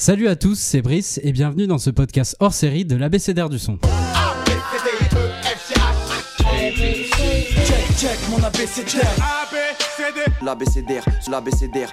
Salut à tous, c'est Brice et bienvenue dans ce podcast hors série de l'ABCDR du son. Check, mon ABCDR. L'ABCDR, l'ABCDR.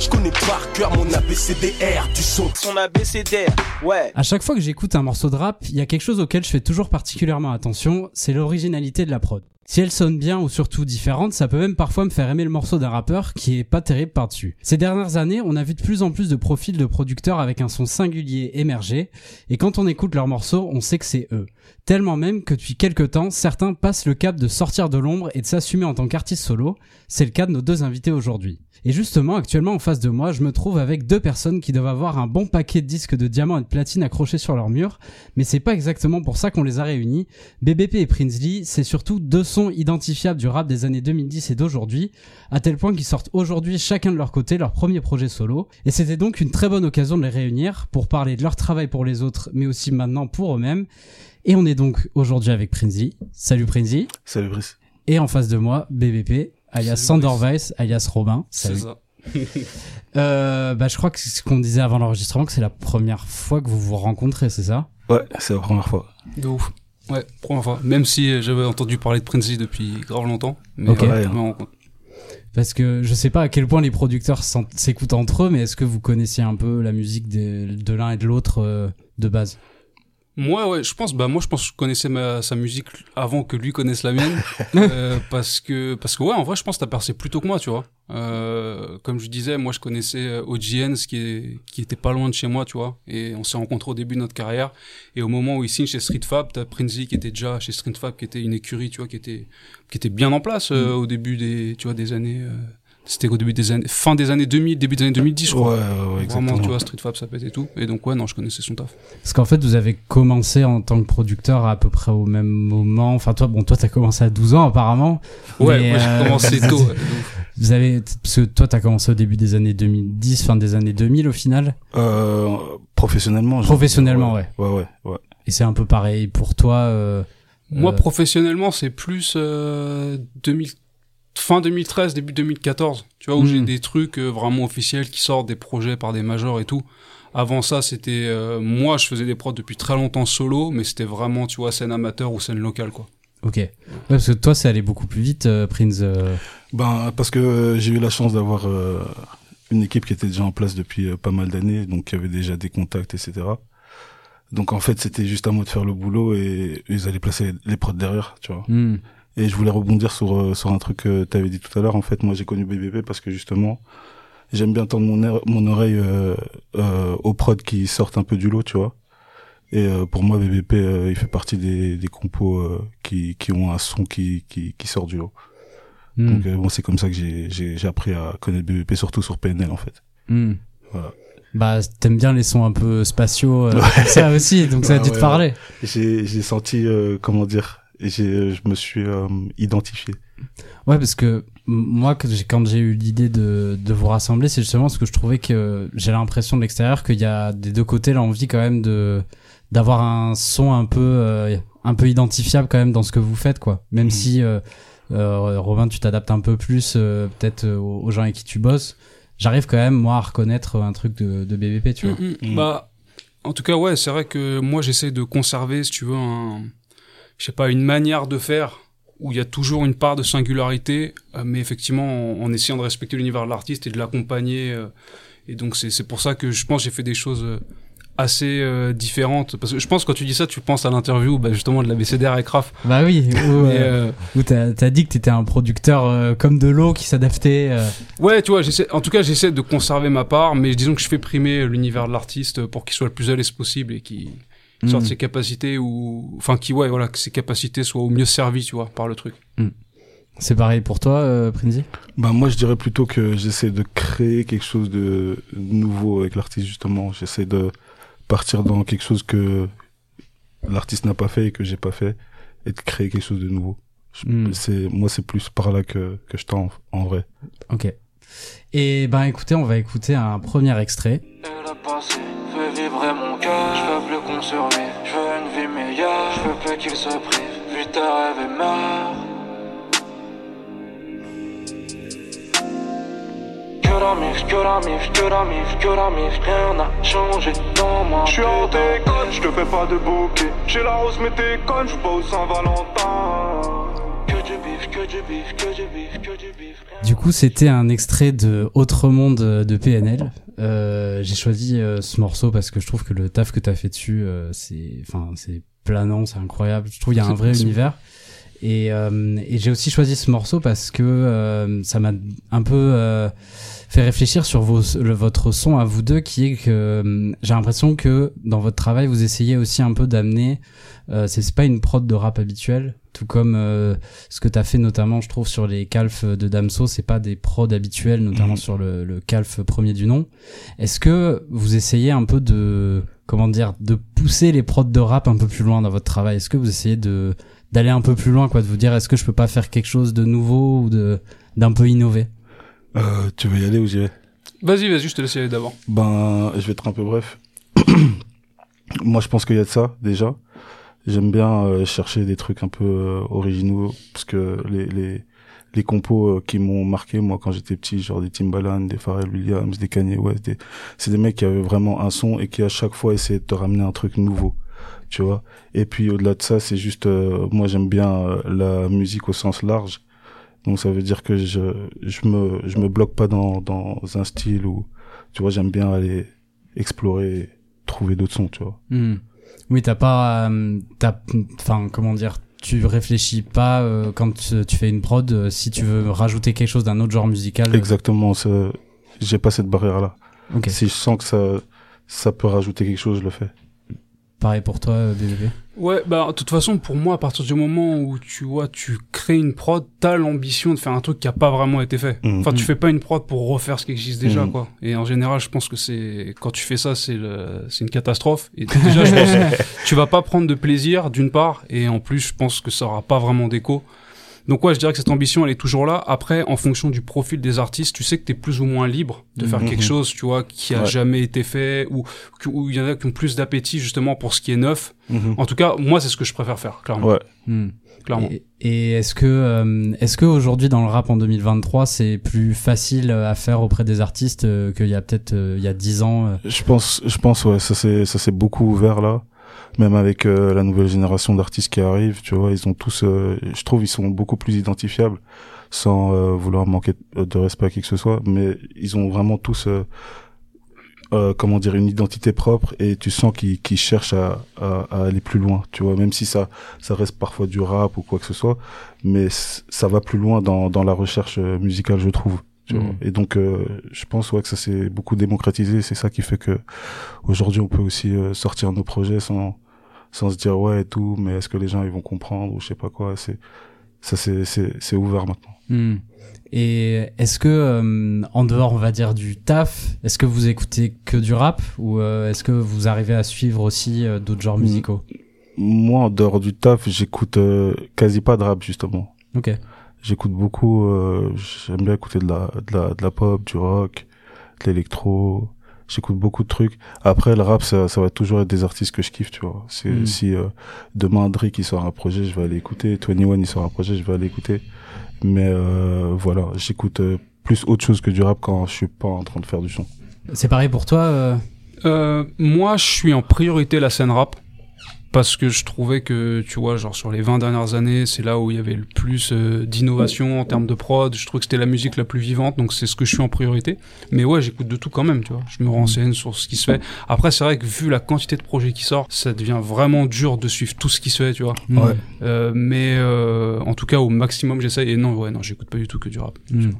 Je connais par cœur mon ABCDR du son. Son ABCDR, ouais. À chaque fois que j'écoute un morceau de rap, il y a quelque chose auquel je fais toujours particulièrement attention, c'est l'originalité de la prod. Si elle sonne bien ou surtout différente, ça peut même parfois me faire aimer le morceau d'un rappeur qui est pas terrible par-dessus. Ces dernières années, on a vu de plus en plus de profils de producteurs avec un son singulier émerger, et quand on écoute leurs morceaux, on sait que c'est eux. Tellement même que depuis quelques temps, certains passent le cap de sortir de l'ombre et de s'assumer en tant qu'artiste solo. C'est le cas de nos deux invités aujourd'hui. Et justement, actuellement en face de moi, je me trouve avec deux personnes qui doivent avoir un bon paquet de disques de diamants et de platine accrochés sur leur mur, mais c'est pas exactement pour ça qu'on les a réunis. BBP et Prinsley, c'est surtout deux sons identifiables du rap des années 2010 et d'aujourd'hui, à tel point qu'ils sortent aujourd'hui chacun de leur côté leur premier projet solo, et c'était donc une très bonne occasion de les réunir pour parler de leur travail pour les autres, mais aussi maintenant pour eux-mêmes. Et on est donc aujourd'hui avec Prinsley. Salut Prinsley. Salut Brice. Et en face de moi, BBP, alias Sander Weiss, alias Robin. C'est Salut. ça. Euh, bah, je crois que c'est ce qu'on disait avant l'enregistrement, que c'est la première fois que vous vous rencontrez, c'est ça? Ouais, c'est la première fois. De ouf. Ouais, première fois. Même si euh, j'avais entendu parler de Princey depuis grave longtemps. Mais ouais, Ouais. Parce que je sais pas à quel point les producteurs s'écoutent entre eux, mais est-ce que vous connaissiez un peu la musique des- de l'un et de l'autre euh, de base? Moi, ouais, je pense, bah, moi, je pense que je connaissais ma, sa musique avant que lui connaisse la mienne. euh, parce que, parce que, ouais, en vrai, je pense que t'as percé plus tôt que moi, tu vois. Euh, comme je disais, moi, je connaissais euh, OGN, ce qui est, qui était pas loin de chez moi, tu vois. Et on s'est rencontrés au début de notre carrière. Et au moment où il signe chez Street Fab, t'as Princey qui était déjà chez Street Fab, qui était une écurie, tu vois, qui était, qui était bien en place, euh, au début des, tu vois, des années, euh, c'était au début des années, fin des années 2000, début des années 2010, je crois. ouais, ouais, exactement. Vraiment, tu vois, Street Fab, ça pète et tout. Et donc, ouais, non, je connaissais son taf. Parce qu'en fait, vous avez commencé en tant que producteur à peu près au même moment. Enfin, toi, bon, toi, t'as commencé à 12 ans apparemment. Ouais, Mais, moi, j'ai euh, commencé tôt. ouais. Vous avez, parce que toi, t'as commencé au début des années 2010, fin des années 2000 au final? Euh, professionnellement. je- Professionnellement, ouais. Ouais, ouais, ouais. Et c'est un peu pareil pour toi. euh, Moi, euh, professionnellement, c'est plus euh, 2000, fin 2013, début 2014. Tu vois, où j'ai des trucs euh, vraiment officiels qui sortent des projets par des majors et tout. Avant ça, c'était euh, moi, je faisais des prods depuis très longtemps solo, mais c'était vraiment, tu vois, scène amateur ou scène locale, quoi. Ok. Ouais, parce que toi, c'est allé beaucoup plus vite, euh, Prince. euh, Ben, parce que j'ai eu la chance d'avoir euh, une équipe qui était déjà en place depuis euh, pas mal d'années, donc qui avait déjà des contacts, etc. Donc en fait, c'était juste à moi de faire le boulot et ils allaient placer les, les prods derrière, tu vois. hmm. Et je voulais rebondir sur euh, sur un truc que tu avais dit tout à l'heure. En fait, moi, j'ai connu BBP parce que justement, j'aime bien tendre mon, air- mon oreille euh, euh, aux prods qui sortent un peu du lot, tu vois. Et euh, pour moi, BBP, euh, il fait partie des, des compos euh, qui qui ont un son qui qui, qui sort du lot. Hmm. Donc bon, c'est comme ça que j'ai j'ai j'ai appris à connaître BBP, surtout sur PNL en fait. Hmm. Voilà. Bah, t'aimes bien les sons un peu spatiaux, euh, comme ça aussi, donc ça a Ouais, dû te ouais, parler. J'ai j'ai senti euh, comment dire, et j'ai je me suis euh, identifié. Ouais, parce que moi, quand j'ai eu l'idée de, de vous rassembler, c'est justement parce que je trouvais que j'ai l'impression de l'extérieur qu'il y a des deux côtés l'envie quand même de d'avoir un son un peu euh, un peu identifiable quand même dans ce que vous faites, quoi. Même Mhm. si euh, euh, Robin, tu t'adaptes un peu plus euh, peut-être euh, aux aux gens avec qui tu bosses. J'arrive quand même moi à reconnaître un truc de, de BBP, tu vois. Mm, mm. Mm. Bah, en tout cas, ouais, c'est vrai que moi, j'essaie de conserver, si tu veux, un, je sais pas, une manière de faire où il y a toujours une part de singularité, euh, mais effectivement, en, en essayant de respecter l'univers de l'artiste et de l'accompagner. euh, et donc, c'est c'est pour ça que je pense que j'ai fait des choses euh, assez euh, différentes. Parce que je pense que quand tu dis ça, tu penses à l'interview, bah, justement, de la BCDR avec Raph. Bah oui, où, euh, où t'as t'as dit que t'étais un producteur euh, comme de l'eau qui s'adaptait. Ouais, tu vois, j'essaie, en tout cas, j'essaie de conserver ma part, mais disons que je fais primer l'univers de l'artiste pour qu'il soit le plus à l'aise possible et sorte hmm. ses capacités ou, enfin, qui, ouais, voilà, que ses capacités soient au mieux servies, tu vois, par le truc. C'est pareil pour toi, euh, Prinzi? Ben moi je dirais plutôt que j'essaie de créer quelque chose de nouveau avec l'artiste justement. J'essaie de partir dans quelque chose que l'artiste n'a pas fait et que j'ai pas fait et de créer quelque chose de nouveau. Hmm. C'est moi c'est plus par là que que je tends en vrai. Ok. Et ben écoutez, on va écouter un premier extrait. Fait vibrer mon cœur. Je veux plus qu'on survive, je veux une vie meilleure. Je veux plus qu'il se prive, vu tes rêves et meurt. Que la mif, que la mif, que la mif, que la mif, rien n'a changé dans ma Je suis en déconne, je te fais pas de bouquet. J'ai la rose, mais t'es conne, je pas au Saint-Valentin. Du coup, c'était un extrait de Autre Monde de PNL. Euh, j'ai choisi euh, ce morceau parce que je trouve que le taf que t'as fait dessus, euh, c'est, enfin, c'est planant, c'est incroyable. Je trouve il y a un vrai univers. Et, euh, et j'ai aussi choisi ce morceau parce que euh, ça m'a un peu euh, fait réfléchir sur vos, le- votre son à vous deux, qui est que euh, j'ai l'impression que dans votre travail, vous essayez aussi un peu d'amener. Euh, c'est pas une prod de rap habituelle, tout comme euh, ce que t'as fait notamment, je trouve, sur les calfs de Damso, c'est pas des prods habituels, notamment Mhm. sur le, le calf premier du nom. Est-ce que vous essayez un peu de, comment dire, de pousser les prods de rap un peu plus loin dans votre travail? Est-ce que vous essayez de d'aller un peu plus loin, quoi, de vous dire, est-ce que je peux pas faire quelque chose de nouveau ou de d'un peu innové Euh, tu veux y aller ou j'y vais? Vas-y, vas-y, je te laisse y aller d'abord. Ben, je vais être un peu bref. Moi, je pense qu'il y a de ça déjà. J'aime bien euh, chercher des trucs un peu euh, originaux parce que les les les compos euh, qui m'ont marqué moi quand j'étais petit, genre des Timbaland, des Pharrell Williams, des Kanye West, des... c'est des mecs qui avaient vraiment un son et qui à chaque fois essayaient de te ramener un truc nouveau, tu vois. Et puis au-delà de ça, c'est juste euh, moi j'aime bien euh, la musique au sens large. Donc ça veut dire que je je me je me bloque pas dans dans un style où tu vois j'aime bien aller explorer trouver d'autres sons tu vois Hmm. Oui, t'as pas, euh, t'as, enfin, comment dire, tu réfléchis pas euh, quand tu, tu fais une prod euh, si tu veux rajouter quelque chose d'un autre genre musical. exactement j'ai pas cette barrière là si je sens que ça ça peut rajouter quelque chose je le fais Pareil pour toi, euh, BBB. Ouais, bah, de toute façon, pour moi, à partir du moment où tu vois, tu crées une prod, t'as l'ambition de faire un truc qui a pas vraiment été fait. Mhm. Enfin, tu fais pas une prod pour refaire ce qui existe déjà, Mhm. quoi. Et en général, je pense que c'est, quand tu fais ça, c'est le, c'est une catastrophe. Et déjà, je pense que tu vas pas prendre de plaisir, d'une part, et en plus, je pense que ça aura pas vraiment d'écho. Donc ouais, je dirais que cette ambition, elle est toujours là. Après, en fonction du profil des artistes, tu sais que t'es plus ou moins libre de faire Mhm. quelque chose, tu vois, qui a Ouais. jamais été fait, ou où il y en a qui ont plus d'appétit justement pour ce qui est neuf. Mhm. En tout cas, moi, c'est ce que je préfère faire, clairement. ouais Hmm. clairement. Et, et est-ce que, euh, est-ce que aujourd'hui dans le rap en 2023, c'est plus facile à faire auprès des artistes euh, qu'il y a peut-être euh, il y a 10 ans euh je pense je pense ouais ça c'est ça s'est beaucoup ouvert là même avec euh, la nouvelle génération d'artistes qui arrivent tu vois ils ont tous euh, je trouve ils sont beaucoup plus identifiables sans euh, vouloir manquer de respect à qui que ce soit mais ils ont vraiment tous euh, euh, comment dire une identité propre et tu sens qu'ils qu'ils cherchent à, à, à aller plus loin tu vois même si ça ça reste parfois du rap ou quoi que ce soit mais ça va plus loin dans dans la recherche euh, musicale je trouve. Mhm. et donc euh, je pense ouais que ça s'est beaucoup démocratisé c'est ça qui fait que aujourd'hui on peut aussi euh, sortir nos projets sans sans se dire ouais et tout mais est-ce que les gens ils vont comprendre ou je sais pas quoi c'est ça c'est c'est c'est ouvert maintenant Hmm. Et est-ce que, euh, en dehors, on va dire, du taf, est-ce que vous écoutez que du rap ou euh, est-ce que vous arrivez à suivre aussi euh, d'autres genres Hmm. musicaux? Moi en dehors du taf j'écoute euh, quasi pas de rap justement Ok. j'écoute beaucoup euh, j'aime bien écouter de la de la de la pop du rock de l'électro j'écoute beaucoup de trucs. Après le rap ça ça va toujours être des artistes que je kiffe tu vois. C'est Mm. si euh, demain Drake il sort un projet je vais aller écouter. 21 il sort un projet je vais aller écouter. Mais euh, voilà j'écoute euh, plus autre chose que du rap quand je suis pas en train de faire du son. C'est pareil pour toi euh, Euh, moi, je suis en priorité la scène rap. Parce que je trouvais que, tu vois, genre sur les 20 dernières années, c'est là où il y avait le plus euh, d'innovation en termes de prod. Je trouvais que c'était la musique la plus vivante, donc c'est ce que je suis en priorité. Mais ouais, j'écoute de tout quand même, tu vois. Je me renseigne sur ce qui se fait. Après, c'est vrai que vu la quantité de projets qui sortent, ça devient vraiment dur de suivre tout ce qui se fait, tu vois. Ouais. Euh, mais euh, en tout cas, au maximum, j'essaye. Et non, ouais, non, j'écoute pas du tout que du rap. Hmm.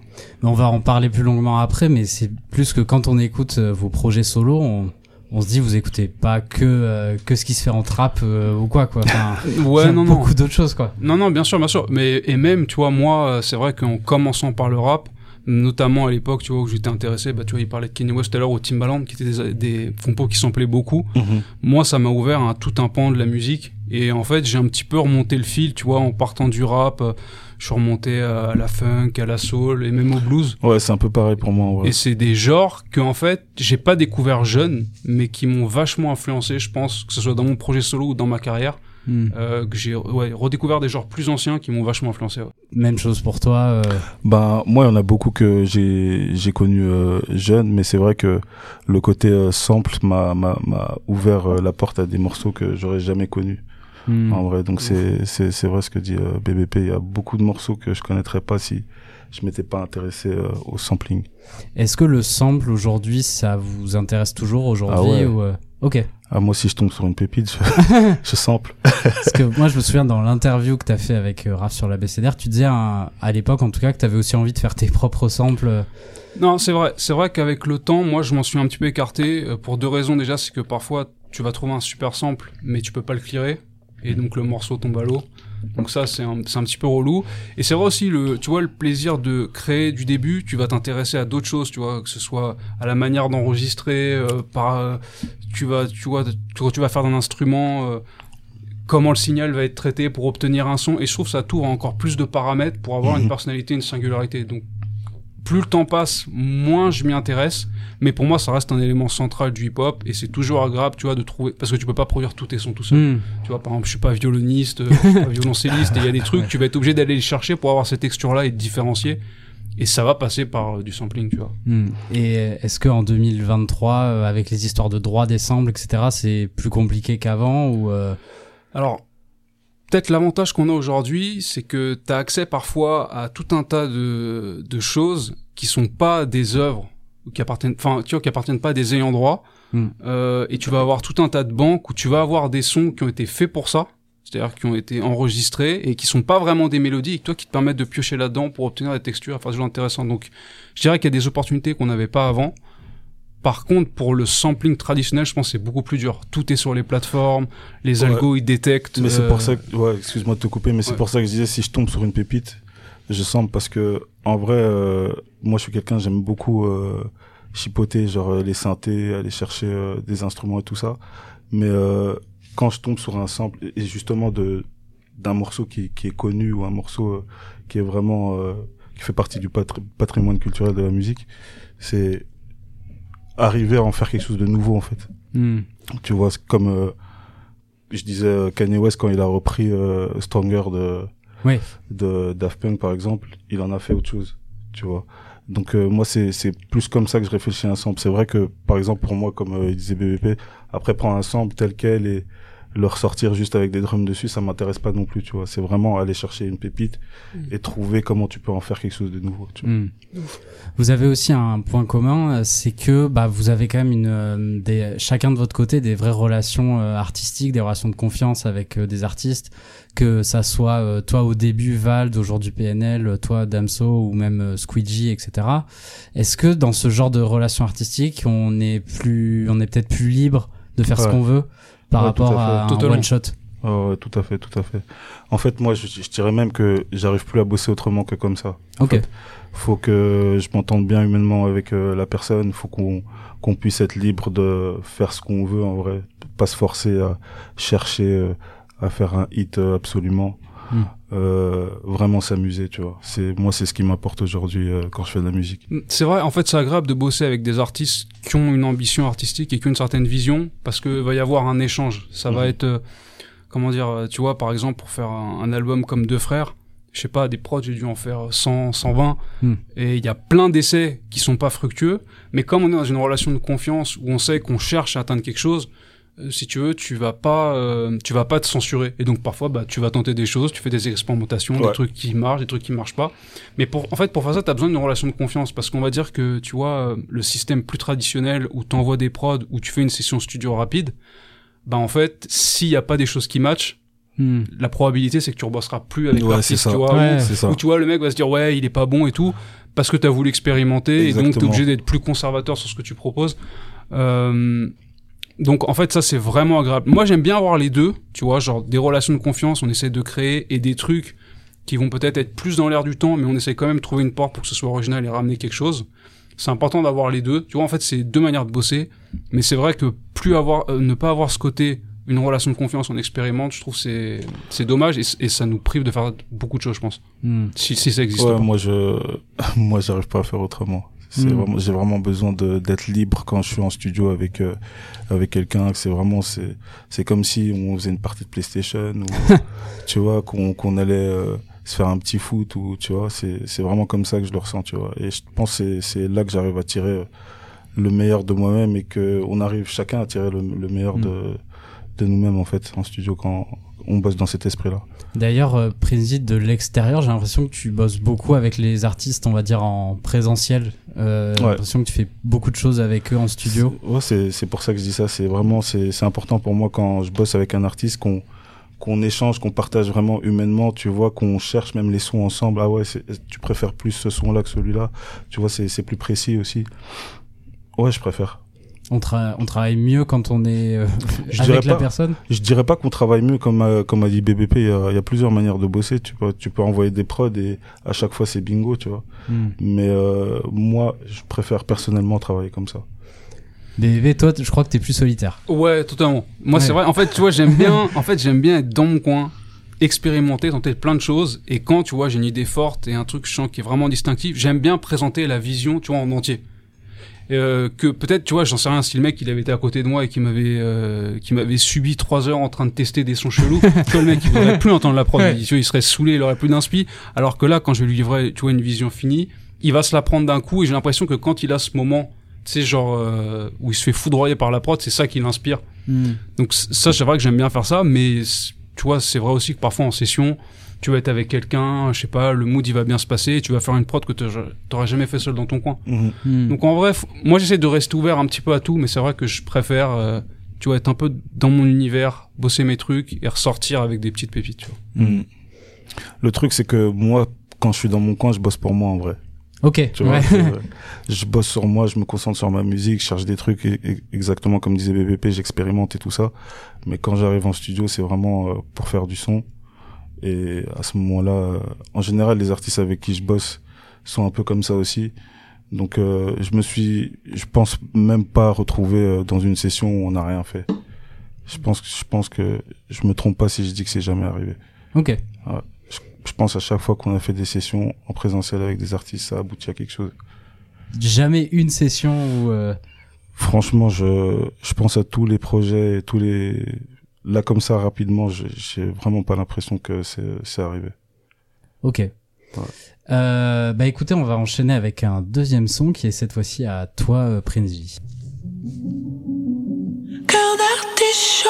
Mais On va en parler plus longuement après, mais c'est plus que quand on écoute euh, vos projets solo, on, on se dit vous écoutez pas que euh, que ce qui se fait en trap euh, ou quoi quoi. Enfin, Ouais, non, non. beaucoup d'autres choses quoi. Non, non, bien sûr, bien sûr. Mais et même, tu vois, moi, euh, c'est vrai qu'en commençant par le rap, notamment à l'époque, tu vois, où j'étais intéressé, bah, tu vois, il parlait de Kanye West tout à l'heure, ou Timbaland, qui étaient des, des compos qui s'en beaucoup. Moi, ça m'a ouvert à tout un pan de la musique. Et en fait, j'ai un petit peu remonté le fil, tu vois, en partant du rap. Je suis remonté à la funk, à la soul et même au blues. ouais c'est un peu pareil pour moi ouais. Et c'est des genres que en fait j'ai pas découvert jeune, mais qui m'ont vachement influencé, je pense, que ce soit dans mon projet solo ou dans ma carrière. Hmm. euh, que j'ai ouais, redécouvert des genres plus anciens qui m'ont vachement influencé. ouais. Même chose pour toi. euh, Ben moi, il y en a beaucoup que j'ai j'ai connu euh, jeune, mais c'est vrai que le côté euh, sample m'a m'a m'a ouvert euh, la porte à des morceaux que j'aurais jamais connus hmm. en vrai. Donc c'est c'est c'est vrai ce que dit euh, BBP. Il y a beaucoup de morceaux que je connaîtrais pas si je m'étais pas intéressé euh, au sampling. Est-ce que le sample aujourd'hui, ça vous intéresse toujours aujourd'hui Ah ouais. ou, euh, Ok. Ah moi, si je tombe sur une pépite, je, je sample. Parce que moi, je me souviens dans l'interview que t'as fait avec euh, Raph sur la BCDR, tu disais à, à l'époque, en tout cas, que t'avais aussi envie de faire tes propres samples. Non, c'est vrai. C'est vrai qu'avec le temps, moi, je m'en suis un petit peu écarté euh, pour deux raisons. Déjà, c'est que parfois, tu vas trouver un super sample, mais tu peux pas le clearer. Et donc, le morceau tombe à l'eau. Donc ça, c'est un, un petit peu relou. Et c'est vrai aussi, le, tu vois, le plaisir de créer du début, tu vas t'intéresser à d'autres choses, tu vois, que ce soit à la manière d'enregistrer, euh, par, euh, tu vas, tu vois, tu, tu vas faire d'un instrument, euh, comment le signal va être traité pour obtenir un son. Et je trouve que ça t'ouvre encore plus de paramètres pour avoir Mhm. une personnalité, une singularité. Donc, plus le temps passe, moins je m'y intéresse. Mais pour moi, ça reste un élément central du hip-hop et c'est toujours agréable, tu vois, de trouver parce que tu peux pas produire tous tes sons tout seul. hmm. Tu vois, par exemple, je suis pas violoniste, euh, je suis pas violoncelliste, il y a des trucs, tu vas être obligé d'aller les chercher pour avoir cette texture-là et te différencier. Et ça va passer par euh, du sampling, tu vois. Hmm. Et est-ce que en 2023, euh, avec les histoires de droits des samples, etc., c'est plus compliqué qu'avant ou euh, Alors, peut-être l'avantage qu'on a aujourd'hui, c'est que tu as accès parfois à tout un tas de, de choses qui sont pas des œuvres ou qui appartiennent, enfin, tu vois, qui appartiennent pas à des ayants droit. Hmm. Euh, et tu vas avoir tout un tas de banques où tu vas avoir des sons qui ont été faits pour ça. C'est-à-dire qui ont été enregistrés et qui sont pas vraiment des mélodies et toi qui te permettent de piocher là-dedans pour obtenir des textures, enfin, c'est toujours intéressant. Donc, je dirais qu'il y a des opportunités qu'on n'avait pas avant. Par contre, pour le sampling traditionnel, je pense que c'est beaucoup plus dur. Tout est sur les plateformes, les Ouais. algos, ils détectent. Mais c'est euh, pour ça que, ouais, excuse-moi de te couper, mais c'est pour ça que je disais si je tombe sur une pépite, je sample parce que en vrai, euh, moi je suis quelqu'un j'aime beaucoup euh, chipoter, genre euh, les synthés, aller chercher euh, des instruments et tout ça. Mais euh, quand je tombe sur un sample et justement de d'un morceau qui, qui est connu ou un morceau qui est vraiment euh, qui fait partie du patri- patrimoine culturel de la musique, c'est arriver à en faire quelque chose de nouveau en fait. hmm. Tu vois, comme euh, je disais euh, Kanye West quand il a repris euh, Stronger de Oui. de Daft Punk par exemple, il en a fait autre chose, tu vois. Donc euh, moi c'est c'est plus comme ça que je réfléchis à un sample. C'est vrai que par exemple pour moi comme euh, il disait BBP, après prendre un sample tel quel et le ressortir juste avec des drums dessus, ça m'intéresse pas non plus, tu vois. C'est vraiment aller chercher une pépite et trouver comment tu peux en faire quelque chose de nouveau, tu vois. Hmm. Vous avez aussi un point commun, euh, c'est que bah, vous avez quand même une, euh, des, chacun de votre côté des vraies relations euh, artistiques, des relations de confiance avec euh, des artistes, que ça soit euh, toi au début Vald, aujourd'hui PNL, toi Damso ou même euh, Squeegee, etc. Est-ce que dans ce genre de relations artistiques, on est plus, on est peut-être plus libre de faire ce qu'on veut? Par Ouais, rapport à à, un one shot ouais, tout à fait, tout à fait. En fait, moi, je, je dirais même que j'arrive plus à bosser autrement que comme ça. En Ok. fait, faut que je m'entende bien humainement avec euh, la personne. Faut qu'on qu'on puisse être libre de faire ce qu'on veut en vrai, pas se forcer à chercher euh, à faire un hit euh, absolument. Hmm. Euh, vraiment s'amuser, tu vois. C'est moi, c'est ce qui m'apporte aujourd'hui euh, quand je fais de la musique. C'est vrai, en fait, c'est agréable de bosser avec des artistes qui ont une ambition artistique et qui ont une certaine vision, parce que va y avoir un échange. Ça va Mhm. être, euh, comment dire, euh, tu vois, par exemple, pour faire un, un album comme Deux Frères, je sais pas, des prods, j'ai dû en faire 100, 120, Mhm. et il y a plein d'essais qui sont pas fructueux, mais comme on est dans une relation de confiance où on sait qu'on cherche à atteindre quelque chose, euh, si tu veux, tu vas pas, euh, tu vas pas te censurer. Et donc parfois, bah, tu vas tenter des choses, tu fais des expérimentations, des trucs qui marchent, des trucs qui marchent pas. Mais pour, en fait, pour faire ça, t'as besoin d'une relation de confiance parce qu'on va dire que, tu vois, euh, le système plus traditionnel où t'envoies des prods, où tu fais une session studio rapide, bah en fait, s'il y a pas des choses qui matchent, Hmm. la probabilité c'est que tu rebosseras plus avec Ouais, c'est l'artiste, tu vois. Ouais. ou- C'est ça. Ou tu vois, le mec va se dire ouais, il est pas bon et tout, parce que t'as voulu expérimenter et donc t'es obligé d'être plus conservateur sur ce que tu proposes. Euh, donc en fait ça c'est vraiment agréable. Moi j'aime bien avoir les deux, tu vois, genre des relations de confiance, on essaie de créer et des trucs qui vont peut-être être plus dans l'air du temps, mais on essaie quand même de trouver une porte pour que ce soit original et ramener quelque chose. C'est important d'avoir les deux. Tu vois en fait c'est deux manières de bosser, mais c'est vrai que plus avoir euh, ne pas avoir ce côté une relation de confiance, on expérimente, je trouve c'est c'est dommage et, et ça nous prive de faire beaucoup de choses, je pense. Hmm. Si, si ça existe Ouais, pas. moi, je, moi, j'arrive pas à faire autrement. C'est Mm. vraiment, j'ai vraiment besoin de d'être libre quand je suis en studio avec euh, avec quelqu'un. C'est vraiment, c'est c'est comme si on faisait une partie de PlayStation ou tu vois qu'on qu'on allait euh, se faire un petit foot ou tu vois. C'est c'est vraiment comme ça que je le ressens, tu vois. Et je pense que c'est c'est là que j'arrive à tirer le meilleur de moi-même et que on arrive chacun à tirer le, le meilleur Mm. de de nous-mêmes en fait en studio quand on bosse dans cet esprit-là. D'ailleurs, euh, Prinzy, de l'extérieur, j'ai l'impression que tu bosses beaucoup avec les artistes, on va dire en présentiel. Euh, J'ai l'impression que tu fais beaucoup de choses avec eux en studio. C'est- Ouais, c'est c'est pour ça que je dis ça. C'est vraiment c'est c'est important pour moi quand je bosse avec un artiste qu'on qu'on échange, qu'on partage vraiment humainement. Tu vois qu'on cherche même les sons ensemble. Ah ouais, c'est- tu préfères plus ce son-là que celui-là. Tu vois, c'est c'est plus précis aussi. Ouais, je préfère. On, tra- on travaille mieux quand on est euh, Je avec la pas. personne? Je dirais pas qu'on travaille mieux comme a, comme a dit BBP. Il y a, il y a plusieurs manières de bosser. Tu peux tu peux envoyer des prods et à chaque fois c'est bingo, tu vois. Hmm. Mais euh, moi, je préfère personnellement travailler comme ça. BBB, toi, je crois que t'es plus solitaire. Ouais, totalement. Moi, Ouais. c'est vrai. En fait, tu vois, j'aime bien. en fait, j'aime bien être dans mon coin, expérimenter, tenter plein de choses. Et quand tu vois, j'ai une idée forte et un truc je sens qui est vraiment distinctif, j'aime bien présenter la vision, tu vois, en entier. Euh, que peut-être, tu vois, j'en sais rien, si le mec il avait été à côté de moi et qui m'avait euh, qui m'avait subi trois heures en train de tester des sons chelous, tu vois, le mec il voudrait plus entendre la prod, Ouais. il, il serait saoulé, il aurait plus d'inspi. Alors que là, quand je vais lui livrer, tu vois, une vision finie, il va se la prendre d'un coup et j'ai l'impression que quand il a ce moment, tu sais, genre euh, où il se fait foudroyer par la prod, c'est ça qui l'inspire. Donc c- ça, c'est vrai que j'aime bien faire ça, mais tu vois, c'est vrai aussi que parfois en session, tu vas être avec quelqu'un, je sais pas, le mood il va bien se passer, et tu vas faire une prod que t'aurais jamais fait seul dans ton coin. Mhm. Hmm. Donc en vrai, moi j'essaie de rester ouvert un petit peu à tout, mais c'est vrai que je préfère, euh, tu vois, être un peu dans mon univers, bosser mes trucs et ressortir avec des petites pépites. Tu vois. Mhm. Le truc, c'est que moi, quand je suis dans mon coin, je bosse pour moi en vrai. Ok, Tu vois, ouais. je, je bosse sur moi, je me concentre sur ma musique, je cherche des trucs et- et- exactement comme disait BBP, j'expérimente et tout ça. Mais quand j'arrive en studio, c'est vraiment euh, pour faire du son. Et à ce moment-là, euh, en général, les artistes avec qui je bosse sont un peu comme ça aussi. Donc, euh, je me suis, je pense même pas retrouver euh, dans une session où on n'a rien fait. Je pense je pense que je me trompe pas si je dis que c'est jamais arrivé. ok. Je pense à chaque fois qu'on a fait des sessions en présentiel avec des artistes, ça aboutit à quelque chose. Jamais une session où. euh, Franchement, je, je pense à tous les projets, et tous les, là comme ça rapidement, je- j'ai vraiment pas l'impression que c'est, c'est arrivé. Ok. Euh, bah écoutez, on va enchaîner avec un deuxième son qui est cette fois-ci à toi, euh, Prinzy. Cœur d'artichaut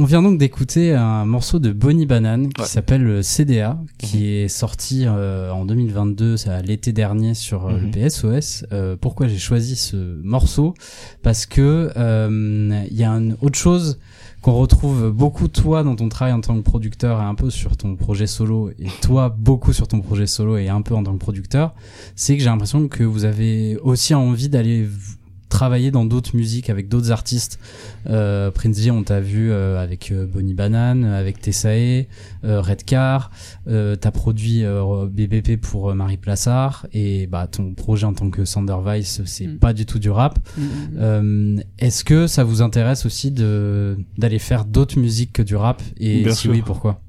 On vient donc d'écouter un morceau de Bonnie Banane qui s'appelle euh, CDA, qui est sorti euh, en 2022, c'est à l'été dernier sur euh, Mhm. le PSOS. Euh, pourquoi j'ai choisi ce morceau? Parce que euh, il y a une autre chose qu'on retrouve beaucoup toi dans ton travail en tant que producteur et un peu sur ton projet solo et toi beaucoup sur ton projet solo et un peu en tant que producteur, c'est que j'ai l'impression que vous avez aussi envie d'aller travailler dans d'autres musiques avec d'autres artistes. Euh, Prince J, on t'a vu euh, avec euh, Bonnie Banane, avec Tessae, euh, Redcar, euh, t'as produit euh, BBP pour euh, Marie Plassard et bah ton projet en tant que Sander Weiss c'est Mm. pas du tout du rap. Euh, Est-ce que ça vous intéresse aussi de d'aller faire d'autres musiques que du rap? Et Bien si sûr. oui pourquoi?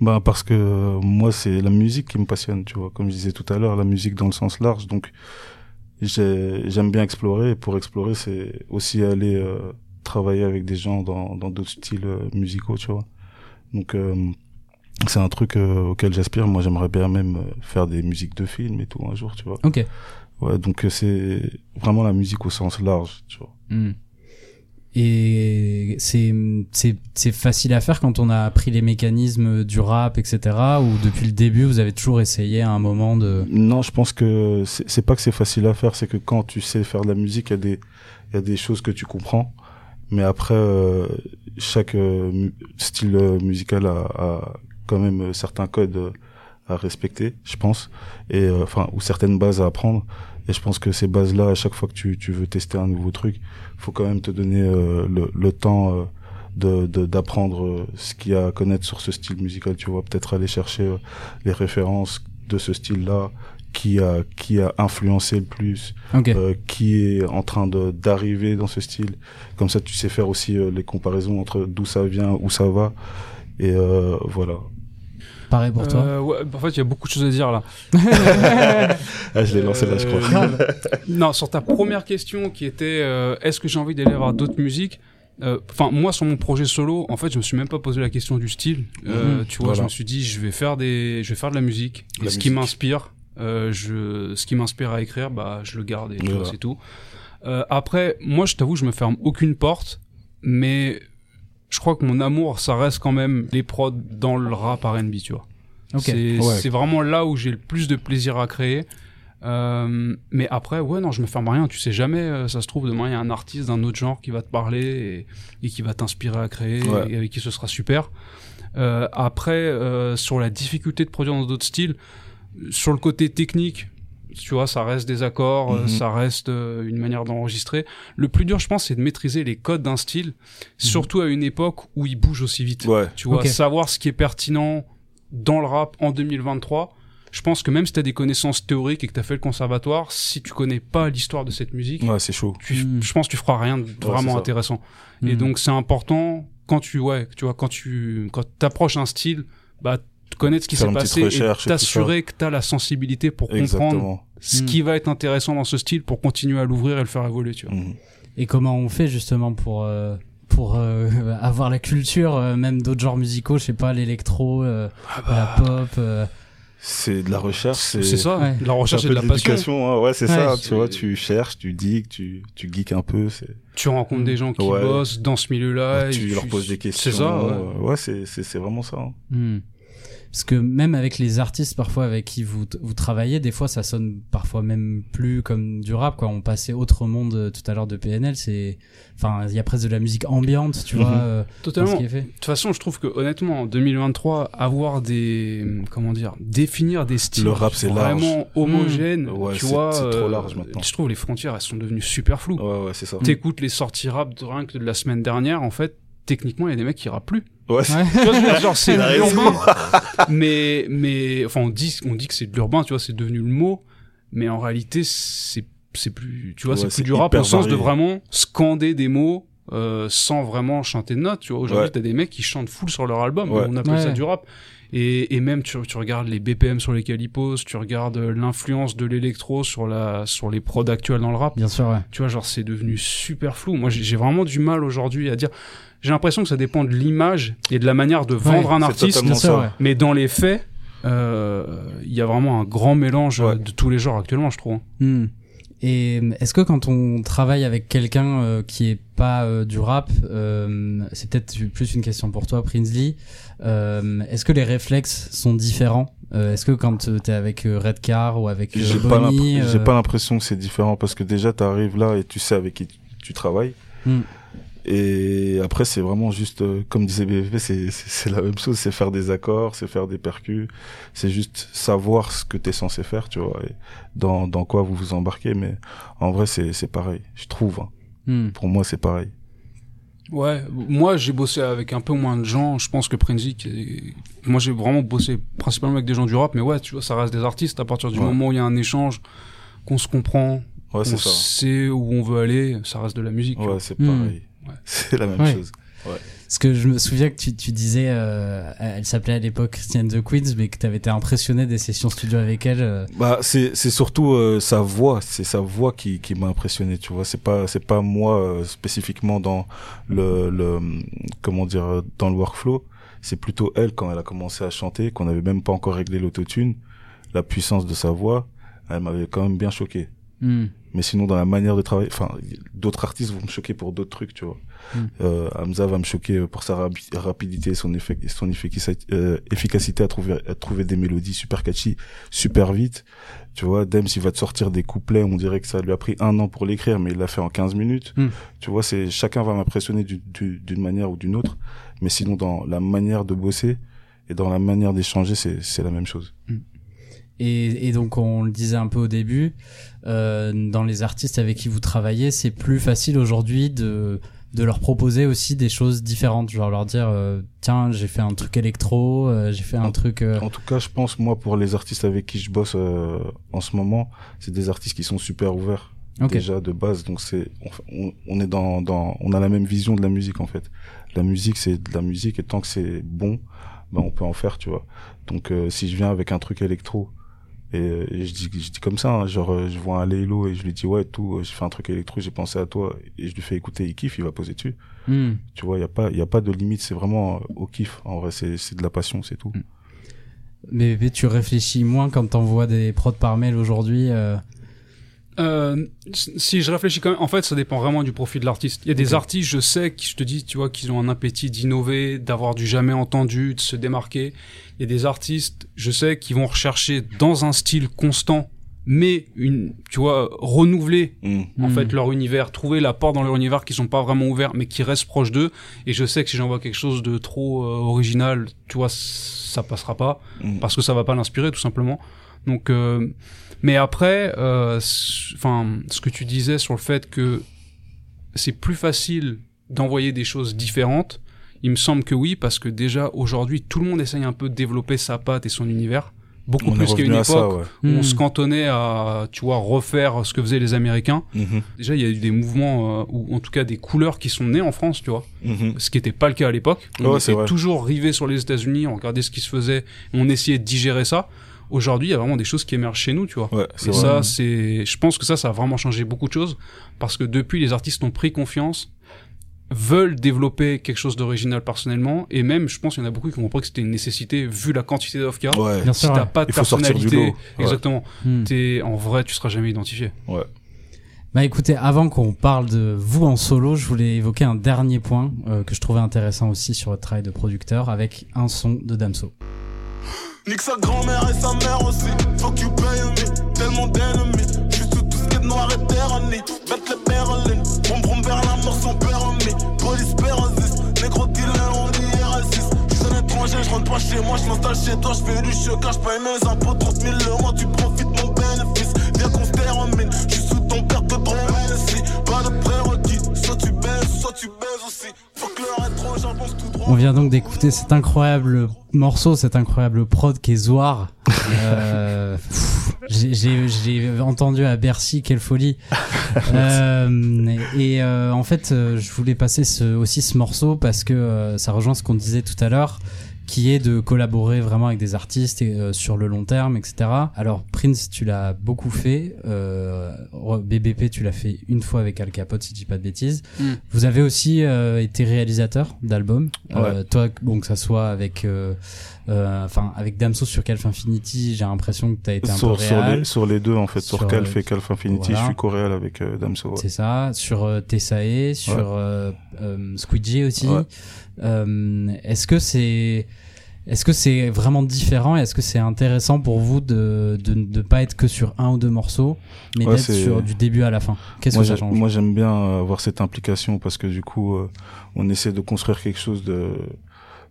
Bah, parce que euh, moi, c'est la musique qui me passionne, tu vois. Comme je disais tout à l'heure, la musique dans le sens large. Donc, j'ai- j'aime bien explorer. Et pour explorer, c'est aussi aller euh, travailler avec des gens dans dans d'autres styles euh, musicaux, tu vois. Donc, euh, c'est un truc euh, auquel j'aspire. Moi, j'aimerais bien même faire des musiques de films et tout un jour, tu vois. Ok. Ouais, donc c'est vraiment la musique au sens large, tu vois. Hmm. Et c'est c'est facile à faire quand on a appris les mécanismes du rap, etc. Ou depuis le début, vous avez toujours essayé à un moment de. Non, je pense que c'est pas que c'est facile à faire, c'est que quand tu sais faire de la musique, il y a des il y a des choses que tu comprends, mais après euh, chaque euh, style euh, musical a, a quand même certains codes à respecter, je pense, et enfin ou certaines bases à apprendre. Et je pense que ces bases-là, à chaque fois que tu, tu veux tester un nouveau truc, faut quand même te donner euh, le, le temps euh, de de- d'apprendre euh, ce qu'il y a à connaître sur ce style musical. Tu vois peut-être aller chercher euh, les références de ce style là qui a qui a influencé le plus euh, qui est en train de d'arriver dans ce style. Comme ça tu sais faire aussi euh, les comparaisons entre d'où ça vient où ça va. Et euh, voilà Pareil pour toi. Euh, ouais, en fait, il y a beaucoup de choses à dire là. ah, je l'ai lancé là je Euh, crois non, sur ta première question qui était euh, est-ce que j'ai envie d'aller voir d'autres musiques euh, Enfin, moi, sur mon projet solo, en fait, je me suis même pas posé la question du style. Euh, Mhm. tu vois, Voilà. je me suis dit, je vais faire des, je vais faire de la musique. Et ce qui m'inspire, euh, je, ce qui m'inspire à écrire, bah, je le garde et Voilà. c'est tout. Euh, après, moi, je t'avoue, je me ferme aucune porte, mais je crois que mon amour, ça reste quand même les prods dans le rap R&B, tu vois. Ok. C'est Ouais. vraiment là où j'ai le plus de plaisir à créer. Euh, mais après, ouais, non, je me ferme à rien. Tu sais jamais, euh, ça se trouve, demain, il y a un artiste d'un autre genre qui va te parler et, et qui va t'inspirer à créer Ouais. et avec qui ce sera super. Euh, après, euh, sur la difficulté de produire dans d'autres styles, sur le côté technique, tu vois, ça reste des accords, euh, Mhm. ça reste euh, une manière d'enregistrer. Le plus dur, je pense, c'est de maîtriser les codes d'un style, surtout à une époque où il bouge aussi vite. ouais Tu vois, Ok. savoir ce qui est pertinent dans le rap en 2023. Je pense que même si t'as des connaissances théoriques et que t'as fait le conservatoire, si tu connais pas l'histoire de cette musique, ouais c'est chaud tu, Mm. je pense que tu feras rien de vraiment intéressant. Et donc c'est important quand tu, ouais, tu vois, quand tu, quand t'approches un style, bah, connaître ce qui s'est passé et t'assurer que t'as la sensibilité pour comprendre exactement ce qui va être intéressant dans ce style pour continuer à l'ouvrir et le faire évoluer, tu vois. Mhm. Et comment on fait justement pour euh, pour euh, avoir la culture euh, même d'autres genres musicaux, je sais pas, l'électro, euh, la pop. euh, c'est de la recherche c'est C'est ça, Ouais. la recherche et de la passion. hein. ouais c'est Ouais, ça tu vois tu cherches tu digues tu tu geeks un peu c'est Tu rencontres des gens qui Ouais. bossent dans ce milieu-là. et tu leur poses des questions C'est ça, ouais. ouais c'est c'est c'est vraiment ça hein. hmm. Parce que même avec les artistes parfois avec qui vous vous travaillez, des fois ça sonne parfois même plus comme du rap quoi. On passait autre monde euh, tout à l'heure de PNL, c'est enfin il y a presque de la musique ambiante, tu Mhm. vois, euh, dans Totalement. De toute façon, je trouve que honnêtement, en 2023, avoir des comment dire, définir des styles Le rap, c'est large. vraiment homogènes, Ouais, tu c'est- vois, c'est trop euh, large maintenant. Je trouve les frontières, elles sont devenues super floues. ouais ouais c'est ça T'écoutes les sorties rap de rien que de la semaine dernière, en fait, techniquement, il y a des mecs qui rappent plus. ouais c'est- Ouais. Genre l'urbain, mais mais enfin on dit on dit que c'est de l'urbain, tu vois, c'est devenu le mot, mais en réalité c'est c'est plus tu vois, Ouais, c'est c'est plus du rap au sens de vraiment scander des mots euh, sans vraiment chanter de notes, tu vois. Aujourd'hui, Ouais. t'as des mecs qui chantent full sur leur album, Ouais. on appelle Ouais. ça du rap. Et, et même tu, tu regardes les BPM sur lesquels ils posent, tu regardes euh, l'influence de l'électro sur la sur les prods actuels dans le rap Bien sûr, ouais. tu vois genre c'est devenu super flou moi j'ai vraiment du mal aujourd'hui à dire j'ai l'impression que ça dépend de l'image et de la manière de vendre Ouais, un artiste totalement Bien sûr, ça. ouais. mais dans les faits euh, il y a vraiment un grand mélange Ouais. de tous les genres actuellement je trouve hein. Et euh, est-ce que quand on travaille avec quelqu'un euh, qui est pas euh, du rap, euh, c'est peut-être plus une question pour toi, Prinsley. Euh, est-ce que les réflexes sont différents? Euh, Est-ce que quand t'es avec Redcar ou avec j'ai pas l'impr- j'ai pas l'impression que c'est différent parce que déjà t'arrives là et tu sais avec qui tu, tu travailles Hmm. Et après c'est vraiment juste euh, comme disait BVP c'est la même chose. C'est faire des accords c'est faire des percus. C'est juste savoir ce que t'es censé faire tu vois et dans dans quoi vous vous embarquez. Mais en vrai c'est pareil. Je trouve hein. hmm. pour moi c'est pareil. Ouais. Moi j'ai bossé avec un peu moins de gens. Je pense que Prinzy qui- moi j'ai vraiment bossé principalement avec des gens du rap. Mais ouais tu vois ça reste des artistes. À partir du Ouais. moment où il y a un échange qu'on se comprend ouais on c'est ça. sait où on veut aller ça reste de la musique ouais c'est Hmm. pareil Ouais. c'est la même Ouais. chose Parce que je me souviens que tu, tu disais, euh, elle s'appelait à l'époque Christiane The Queens, mais que t'avais été impressionné des sessions studio avec elle. euh. Bah c'est c'est surtout euh, sa voix, c'est sa voix qui qui m'a impressionné, tu vois, c'est pas c'est pas moi euh, spécifiquement dans le le comment dire dans le workflow, c'est plutôt elle quand elle a commencé à chanter qu'on n'avait même pas encore réglé l'autotune, la puissance de sa voix, elle m'avait quand même bien choqué. Hmm. Mais sinon dans la manière de travailler, enfin d'autres artistes vont me choquer pour d'autres trucs, tu vois. Mm. Euh, Hamza va me choquer pour sa rapi- rapidité, son effet, son euh, efficacité à trouver à trouver des mélodies super catchy, super vite. Tu vois, Dems il va te sortir des couplets, on dirait que ça lui a pris un an pour l'écrire, mais il l'a fait en 15 minutes. Mm. Tu vois, c'est chacun va m'impressionner du- du- d'une manière ou d'une autre, mais sinon dans la manière de bosser et dans la manière d'échanger, c'est c'est la même chose. Et, et donc on le disait un peu au début, dans les artistes avec qui vous travaillez, c'est plus facile aujourd'hui de de leur proposer aussi des choses différentes, genre leur dire euh, tiens j'ai fait un truc électro, euh, j'ai fait un En- truc. euh, En tout cas, je pense, moi, pour les artistes avec qui je bosse euh, en ce moment, c'est des artistes qui sont super ouverts déjà de base. Donc c'est, on, est dans, dans, on a la même vision de la musique en fait. La musique, c'est de la musique et tant que c'est bon, ben on peut en faire, tu vois. Donc euh, si je viens avec un truc électro et, euh, je dis, je dis comme ça, hein, genre euh, je vois un Laylo et je lui dis ouais tout, euh, j'ai fait un truc électro, j'ai pensé à toi et je lui fais écouter, il kiffe, il va poser dessus. hmm. Tu vois, il y a pas, il y a pas de limite, c'est vraiment au kiff. En vrai, c'est, c'est de la passion, c'est tout. Mais, mais tu réfléchis moins quand t'envoies des prods par mail aujourd'hui. euh, Euh, si je réfléchis quand même, en fait, ça dépend vraiment du profil de l'artiste. Il y a des artistes, je sais, qui, je te dis, tu vois, qu'ils ont un appétit d'innover, d'avoir du jamais entendu, de se démarquer. Il y a des artistes, je sais, qui vont rechercher dans un style constant, mais une, tu vois, renouveler Mm. en fait leur univers, trouver la porte dans leur univers qui sont pas vraiment ouverts, mais qui restent proches d'eux. Et je sais que si j'envoie quelque chose de trop euh, original, tu vois, ça passera pas Mm. parce que ça va pas l'inspirer tout simplement. Donc, euh, mais après, euh, enfin, ce que tu disais sur le fait que c'est plus facile d'envoyer des choses différentes, il me semble que oui, parce que déjà aujourd'hui tout le monde essaye un peu de développer sa patte et son univers beaucoup On plus qu'à une époque ça, ouais. où on Hmm. se cantonnait à, tu vois, refaire ce que faisaient les Américains. Mhm. Déjà, il y a eu des mouvements, euh, ou en tout cas des couleurs qui sont nées en France, tu vois. Mhm. Ce qui n'était pas le cas à l'époque. On Ouais, était vrai. toujours rivé sur les États-Unis, on regardait ce qui se faisait, on essayait de digérer ça. Aujourd'hui, il y a vraiment des choses qui émergent chez nous, tu vois. Ouais, Et vrai. ça, c'est, je pense que ça, ça a vraiment changé beaucoup de choses parce que depuis, les artistes ont pris confiance, veulent développer quelque chose d'original personnellement, et même, je pense qu'il y en a beaucoup qui ont compris que c'était une nécessité vu la quantité d'offres qu'il y a. Ouais. Bien Si t'as pas de personnalité. Ouais. exactement, Hmm. t'es, en vrai, tu seras jamais identifié. Ouais. Bah écoutez, avant qu'on parle de vous en solo, je voulais évoquer un dernier point euh, que je trouvais intéressant aussi sur votre travail de producteur avec un son de Damso. Nique sa grand-mère et sa mère aussi. Fuck you, pay me. Tellement d'ennemis. J'suis sous tout ce qui est noir et terni. Bête les berlines. On brom vers la mort sans permis. Police pérosis. Négro dealer, on dit R6. J'suis un étranger, j'rentre pas chez moi. J'm'installe chez toi. J'fais du chocage, j'paye mes impôts. 30 000 euros, tu profites mon bénéfice. Viens qu'on se termine. J'suis sous ton père de drôle. Pas de prérequis. Soit tu baises, soit tu baises aussi. On vient donc d'écouter cet incroyable morceau, cet incroyable prod qui est Zoar. Euh, j'ai- entendu à Bercy, quelle folie. Euh, et euh, en fait, euh, je voulais passer ce, aussi ce morceau parce que ça rejoint ce qu'on disait tout à l'heure qui est de collaborer vraiment avec des artistes et, euh, sur le long terme, etc. Alors Prince, tu l'as beaucoup fait. Euh, BBP, tu l'as fait une fois avec Al Capote, si je dis pas de bêtises. Mm. Vous avez aussi euh, été réalisateur d'albums. Euh, toi, bon, que ça soit avec, euh, enfin, avec Damso sur Calf Infinity, j'ai l'impression que t'as été un Sur, peu sur, les, sur les deux, en fait, sur, Sur, Calf euh, et Calf Infinity, voilà. je suis coréal avec euh, Damso. ouais. C'est ça. Sur euh, Tessae, sur euh, euh, Squidgy aussi. Ouais. Euh, est-ce que c'est est-ce que c'est vraiment différent? Et est-ce que c'est intéressant pour vous de de ne pas être que sur un ou deux morceaux, mais Ouais, d'être sur du début à la fin? Qu'est-ce que ça change? Moi, j'aime bien euh, avoir cette implication parce que du coup, euh, on essaie de construire quelque chose de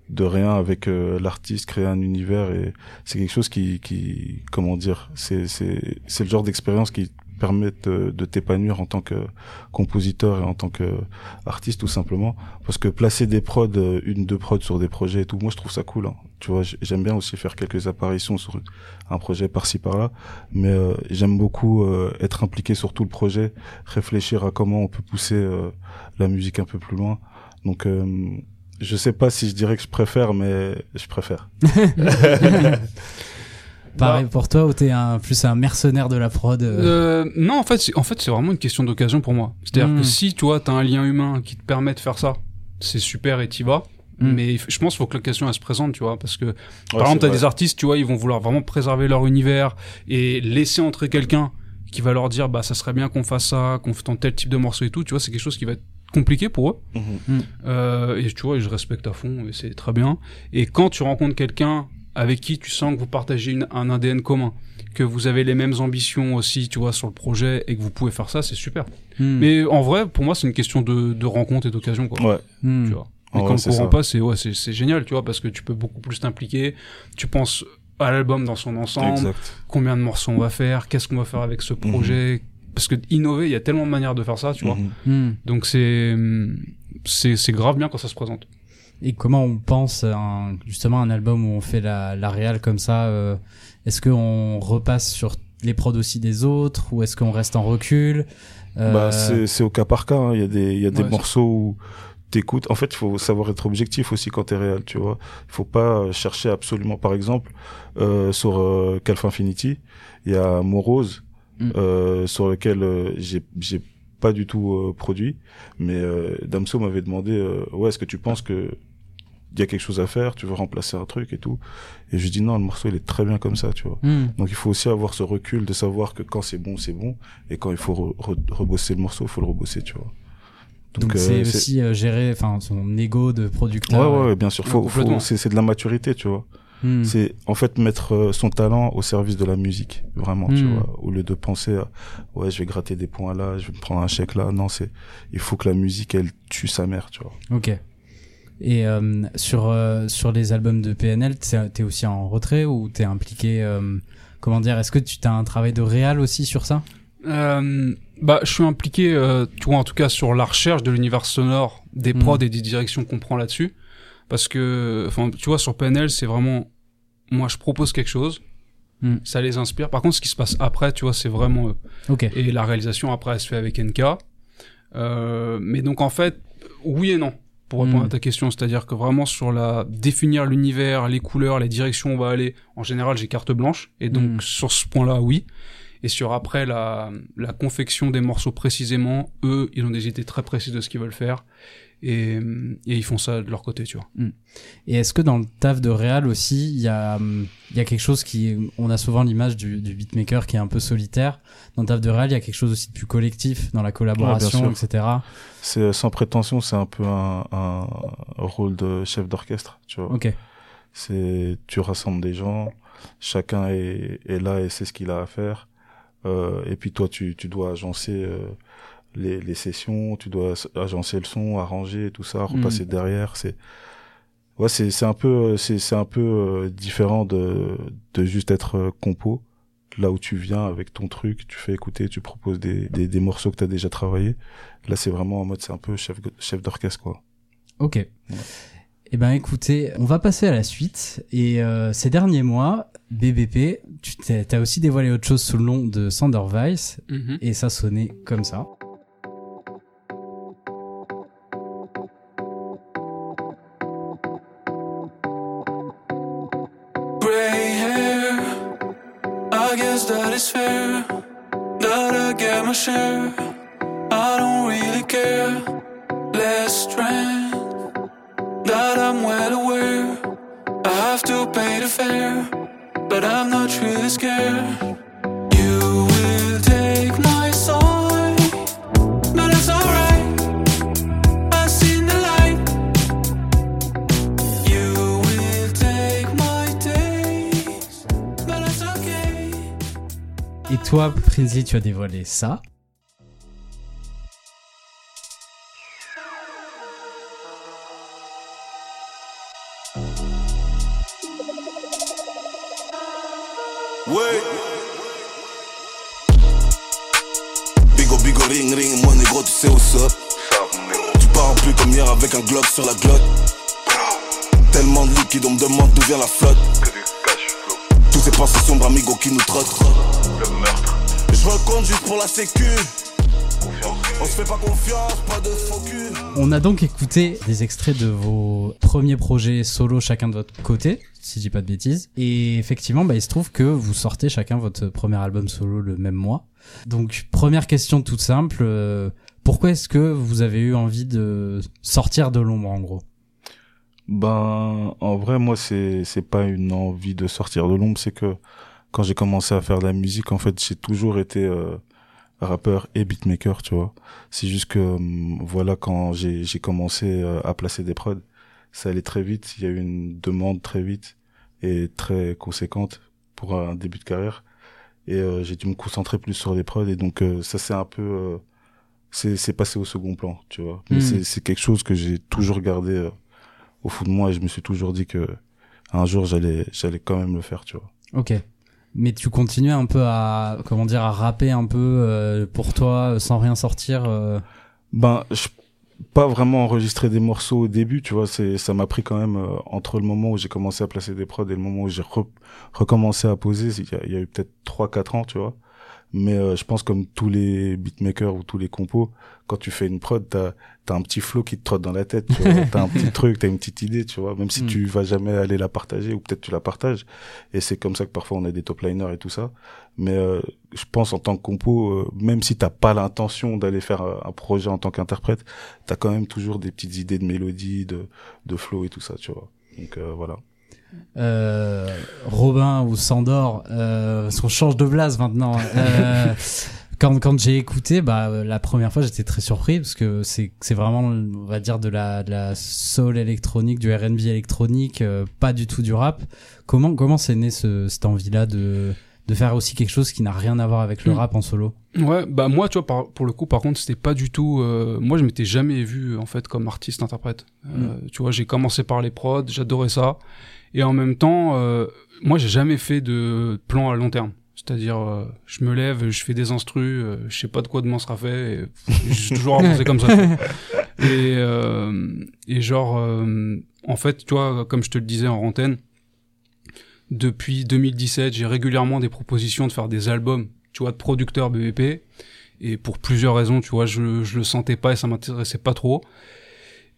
de rien avec euh, l'artiste, créer un univers et c'est quelque chose qui, qui comment dire, c'est c'est c'est le genre d'expérience qui permet de, de t'épanouir en tant que compositeur et en tant que artiste tout simplement. Parce que placer des prods euh, une deux prods sur des projets et tout moi je trouve ça cool hein. tu vois j'aime bien aussi faire quelques apparitions sur un projet par-ci par-là. Mais euh, j'aime beaucoup euh, être impliqué sur tout le projet réfléchir à comment on peut pousser euh, la musique un peu plus loin. Donc euh, je sais pas si je dirais que je préfère mais je préfère Pareil pour toi ou t'es un plus un mercenaire de la prod euh, Euh, non, en fait, c'est, en fait, c'est vraiment une question d'occasion pour moi. C'est-à-dire que si, tu vois, t'as un lien humain qui te permet de faire ça, c'est super et t'y vas. Mm. Mais je pense qu'il faut que l'occasion elle se présente, tu vois, parce que Ouais, par exemple, t'as des artistes, tu vois, ils vont vouloir vraiment préserver leur univers et laisser entrer quelqu'un qui va leur dire, bah, ça serait bien qu'on fasse ça, qu'on fait tel type de morceau et tout, tu vois, c'est quelque chose qui va être compliqué pour eux. Mhm. Euh, et tu vois, je respecte à fond, et c'est très bien. Et quand tu rencontres quelqu'un avec qui tu sens que vous partagez une- un ADN commun, que vous avez les mêmes ambitions aussi, tu vois, sur le projet, et que vous pouvez faire ça, c'est super. hmm, Mais en vrai, pour moi, c'est une question de, de rencontre et d'occasion, quoi. ouais hmm. Tu vois. En Et vrai, quand c'est le courant passe, c'est ouais, c'est c'est génial, tu vois, parce que tu peux beaucoup plus t'impliquer. Tu penses à l'album dans son ensemble, exact combien de morceaux on va faire, qu'est-ce qu'on va faire avec ce projet. Parce que innover, il y a tellement de manières de faire ça, tu vois. Mhm. Hmm. Donc c'est c'est c'est grave bien quand ça se présente. Et comment on pense à un, justement un album où on fait la, la réal comme ça euh, Est-ce qu'on repasse sur les prods aussi des autres ou est-ce qu'on reste en recul Euh, Bah, c'est c'est au cas par cas. hein. Il y a des, il y a des Ouais, morceaux où t'écoutes. En fait, il faut savoir être objectif aussi quand t'es réel, tu vois. Il faut pas chercher absolument. Par exemple, euh, sur euh, Calf Infinity, il y a Morose, Mm. euh, sur lequel euh, j'ai j'ai pas du tout euh, produit, mais euh, Damso m'avait demandé, euh, ouais, est-ce que tu penses que il y a quelque chose à faire, tu veux remplacer un truc et tout? Et je lui dis non, le morceau il est très bien comme ça, tu vois. hmm, Donc il faut aussi avoir ce recul de savoir que quand c'est bon, c'est bon, et quand il faut re- re- rebosser le morceau, il faut le rebosser, tu vois. donc euh, c'est aussi euh, gérer enfin son ego de producteur. Ouais, ouais, bien sûr. Faut, faut, c'est, c'est de la maturité, tu vois. Hmm. C'est en fait mettre euh, son talent au service de la musique, vraiment, tu Hmm. vois. Au lieu de penser, à, ouais, je vais gratter des points là, je vais me prendre un chèque là. Non, c'est, il faut que la musique, elle tue sa mère, tu vois. Ok. Et euh, sur euh, sur les albums de PNL, t'es aussi en retrait ou t'es impliqué euh, Comment dire Est-ce que tu as un travail de réal aussi sur ça? Euh, bah, je suis impliqué, euh, tu vois, en tout cas sur la recherche de l'univers sonore, des prods et des directions qu'on prend là-dessus, parce que, enfin, tu vois, sur PNL, c'est vraiment, moi, je propose quelque chose, Mm. ça les inspire. Par contre, ce qui se passe après, tu vois, c'est vraiment eux. Ok. Et la réalisation après, elle se fait avec NK. Euh, mais donc en fait, oui et non. Pour répondre Mm. à ta question, c'est-à-dire que vraiment sur la définir l'univers, les couleurs, les directions où on va aller, en général j'ai carte blanche et donc Mm. sur ce point-là oui. Et sur après la, la confection des morceaux précisément, eux ils ont des idées très précises de ce qu'ils veulent faire et, et ils font ça de leur côté, tu vois. Et est-ce que dans le taf de réal aussi, il y a il y a quelque chose qui on a souvent l'image du, du beatmaker qui est un peu solitaire. Dans le taf de réal, il y a quelque chose aussi de plus collectif dans la collaboration, etc. C'est sans prétention, c'est un peu un, un rôle de chef d'orchestre, tu vois. Ok. C'est, tu rassembles des gens, chacun est, est là et sait ce qu'il a à faire. Euh, et puis toi, tu, tu dois agencer euh, les, les sessions, tu dois agencer le son, arranger tout ça, repasser derrière. C'est, ouais, c'est, c'est un peu, c'est, c'est un peu euh, différent de, de juste être euh, compo. Là où tu viens avec ton truc, tu fais écouter, tu proposes des, des, des morceaux que tu as déjà travaillé. Là, c'est vraiment en mode, c'est un peu chef, chef d'orchestre, quoi. Ok. Eh ben écoutez, on va passer à la suite. Et euh, ces derniers mois, BBP, tu t'es- t'as aussi dévoilé autre chose sous le nom de Sander Weiss, et ça sonnait comme ça. I don't really care. Less strength, that I'm well aware. I have to pay the fare, but I'm not really scared. You will take my side, but it's alright. Et toi, Prinzy, tu as dévoilé ça? Sécu. On se fait pas confiance, pas de faux cul. On a donc écouté des extraits de vos premiers projets solo chacun de votre côté, si je dis pas de bêtises. Et effectivement, bah, il se trouve que vous sortez chacun votre premier album solo le même mois. Donc, première question toute simple, euh, pourquoi est-ce que vous avez eu envie de sortir de l'ombre en gros? Ben, en vrai, moi, c'est c'est pas une envie de sortir de l'ombre, c'est que quand j'ai commencé à faire de la musique, en fait, j'ai toujours été euh, rappeur et beatmaker, tu vois. C'est juste que, hum, voilà, quand j'ai j'ai commencé euh, à placer des prods, ça allait très vite, il y a eu une demande très vite et très conséquente pour un début de carrière. Et euh, j'ai dû me concentrer plus sur les prods, et donc euh, ça, c'est un peu... euh, c'est c'est passé au second plan, tu vois. Mais Mm. c'est c'est quelque chose que j'ai toujours gardé... euh, au fond de moi et je me suis toujours dit que un jour j'allais j'allais quand même le faire tu vois Ok. Mais tu continuais un peu à, comment dire, à rapper un peu euh, pour toi, euh, sans rien sortir. euh, ben je, pas vraiment enregistré des morceaux au début, tu vois, c'est ça m'a pris quand même euh, entre le moment où j'ai commencé à placer des prods et le moment où j'ai re- recommencé à poser, il y a, il y a eu peut-être 3 4 ans, tu vois. Mais euh, je pense comme tous les beatmakers ou tous les compos, quand tu fais une prod, t'as as un petit flow qui te trotte dans la tête, tu vois. t'as un petit truc, t'as une petite idée, tu vois. Même si Mm. tu vas jamais aller la partager ou peut-être tu la partages. Et c'est comme ça que parfois on a des top liners et tout ça. Mais euh, je pense en tant que compo, euh, même si t'as pas l'intention d'aller faire euh, un projet en tant qu'interprète, t'as quand même toujours des petites idées de mélodie, de de flow et tout ça, tu vois. Donc euh, voilà. Euh, Robin ou Sandor, euh, parce qu'on change de blase maintenant. Quand quand j'ai écouté, bah euh, la première fois j'étais très surpris parce que c'est c'est vraiment on va dire de la de la soul électronique, du R&B électronique, euh, pas du tout du rap. Comment comment c'est né ce, cette envie là de de faire aussi quelque chose qui n'a rien à voir avec le Mm. rap en solo? Ouais, bah moi, tu vois, par- pour le coup, par contre, c'était pas du tout. euh, moi, je m'étais jamais vu en fait comme artiste interprète. Euh, Tu vois, j'ai commencé par les prods, j'adorais ça, et en même temps, euh, moi, j'ai jamais fait de plan à long terme. C'est-à-dire, euh, je me lève, je fais des instrus, euh, je sais pas de quoi demain sera fait, et j'ai toujours avancé comme ça. Et, euh, et genre, euh, en fait, tu vois, comme je te le disais en antenne, depuis 2017, j'ai régulièrement des propositions de faire des albums, tu vois, de producteurs BVP. Et pour plusieurs raisons, tu vois, je, je le sentais pas et ça m'intéressait pas trop.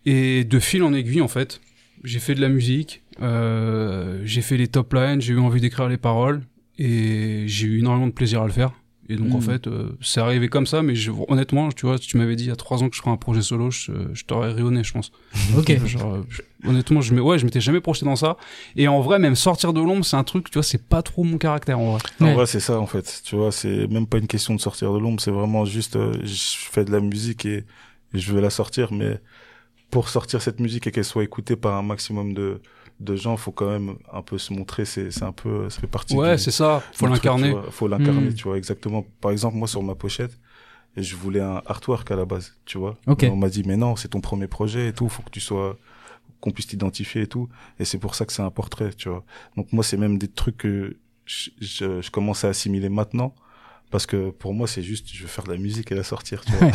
Et de fil en aiguille, en fait, j'ai fait de la musique, euh, j'ai fait les top lines, j'ai eu envie d'écrire les paroles et j'ai eu énormément de plaisir à le faire. Et donc, en fait, euh, c'est arrivé comme ça, mais je, honnêtement, tu vois, si tu m'avais dit il y a trois ans que je ferais un projet solo, je, je t'aurais rayonné, je pense. Ok. Genre, euh, je- honnêtement, je, ouais, je m'étais jamais projeté dans ça. Et en vrai, même sortir de l'ombre, c'est un truc, tu vois, c'est pas trop mon caractère, en vrai. En Ouais. vrai, c'est ça en fait. Tu vois, c'est même pas une question de sortir de l'ombre, c'est vraiment juste euh, je fais de la musique et, et je veux la sortir mais pour sortir cette musique et qu'elle soit écoutée par un maximum de de gens, faut quand même un peu se montrer, c'est c'est un peu ça fait partie Ouais, c'est ça, faut truc, l'incarner. vois. Faut l'incarner, Mm. tu vois, exactement. Par exemple, moi sur ma pochette, je voulais un artwork à la base, tu vois. Ok. Mais On m'a dit mais non, c'est ton premier projet et tout, faut que tu sois qu'on puisse t'identifier et tout et c'est pour ça que c'est un portrait, tu vois. Donc moi c'est même des trucs que je, je, je commence à assimiler maintenant parce que pour moi c'est juste je veux faire de la musique et la sortir, tu vois.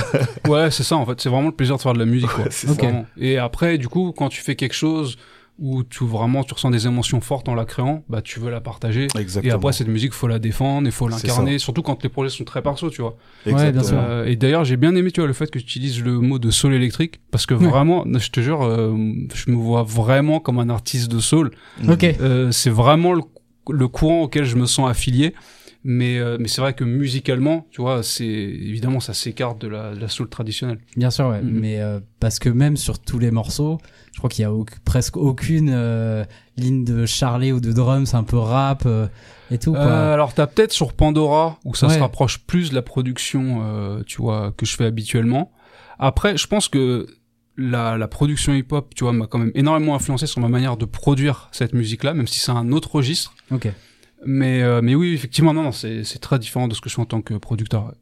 Ouais, c'est ça, en fait, c'est vraiment le plaisir de faire de la musique, quoi. Ouais, c'est Ok. ça. Vraiment. Et après, du coup, quand tu fais quelque chose où tu vraiment tu ressens des émotions fortes en la créant, bah tu veux la partager. Exactement. Et après cette musique, faut la défendre, il faut l'incarner, surtout quand les projets sont très perso, tu vois. Ouais, bien Exactement. sûr. Euh, et d'ailleurs, j'ai bien aimé, tu vois, le fait que tu utilises le mot de soul électrique, parce que Ouais. vraiment, je te jure, euh, je me vois vraiment comme un artiste de soul. Ok. Euh, c'est vraiment le, le courant auquel je me sens affilié. Mais, euh, mais c'est vrai que musicalement, tu vois, c'est évidemment ça s'écarte de la, de la soul traditionnelle. Bien sûr, ouais. Mhm. Mais euh, parce que même sur tous les morceaux, je crois qu'il y a au- presque aucune euh, ligne de charlet ou de drums, un peu rap euh, et tout. Quoi. Euh, alors t'as peut-être sur Pandora où ça Ouais. se rapproche plus de la production, euh, tu vois, que je fais habituellement. Après, je pense que la, la production hip-hop, tu vois, m'a quand même énormément influencé sur ma manière de produire cette musique-là, même si c'est un autre registre. Ok. Mais, euh, mais oui, effectivement, non, non, c'est c'est très différent de ce que je fais en tant que producteur.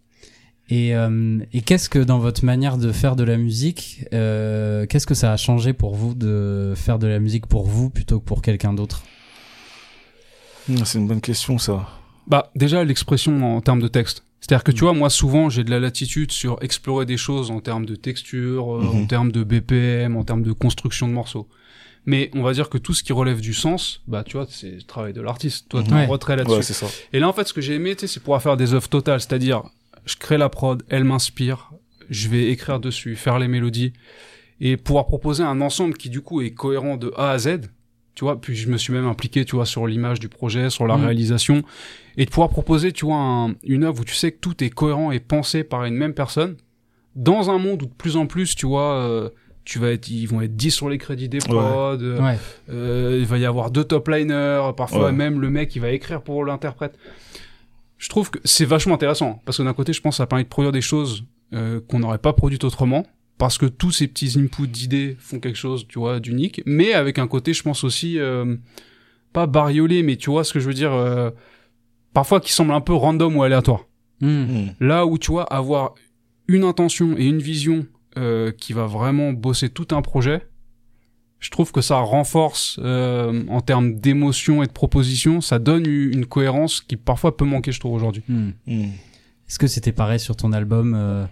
Et, euh, et qu'est-ce que dans votre manière de faire de la musique, euh, qu'est-ce que ça a changé pour vous de faire de la musique pour vous plutôt que pour quelqu'un d'autre? Mm, C'est une bonne question ça. Bah, déjà, l'expression en termes de texte. C'est-à-dire que tu vois, moi, souvent, j'ai de la latitude sur explorer des choses en termes de texture, euh, Mhm. en termes de BPM, en termes de construction de morceaux. Mais on va dire que tout ce qui relève du sens, bah, tu vois, c'est le travail de l'artiste. Toi, t'es Ouais. en retrait là-dessus. Ouais, c'est ça. Et là, en fait, ce que j'ai aimé, tu sais, c'est pouvoir faire des œuvres totales. C'est-à-dire, je crée la prod, elle m'inspire, je vais écrire dessus, faire les mélodies, et pouvoir proposer un ensemble qui, du coup, est cohérent de A à Z. Tu vois, puis je me suis même impliqué, tu vois, sur l'image du projet, sur la Mhm. réalisation, et de pouvoir proposer, tu vois, un- une œuvre où tu sais que tout est cohérent et pensé par une même personne, dans un monde où de plus en plus, tu vois, euh, tu vas être, ils vont être 10 sur les crédits des prods, euh, Ouais. euh, il va y avoir deux top liners, parfois Ouais. même le mec il va écrire pour l'interprète. Je trouve que c'est vachement intéressant parce que d'un côté je pense que ça permet de produire des choses euh, qu'on n'aurait pas produites autrement parce que tous ces petits inputs d'idées font quelque chose tu vois d'unique mais avec un côté je pense aussi euh, pas bariolé mais tu vois ce que je veux dire euh, parfois qui semble un peu random ou aléatoire. Hmm. Mm. Là où tu vois avoir une intention et une vision euh, qui va vraiment bosser tout un projet, je trouve que ça renforce euh, en termes d'émotion et de proposition, ça donne une cohérence qui parfois peut manquer, je trouve aujourd'hui. Hmm. Mm. Est-ce que c'était pareil sur ton album euh,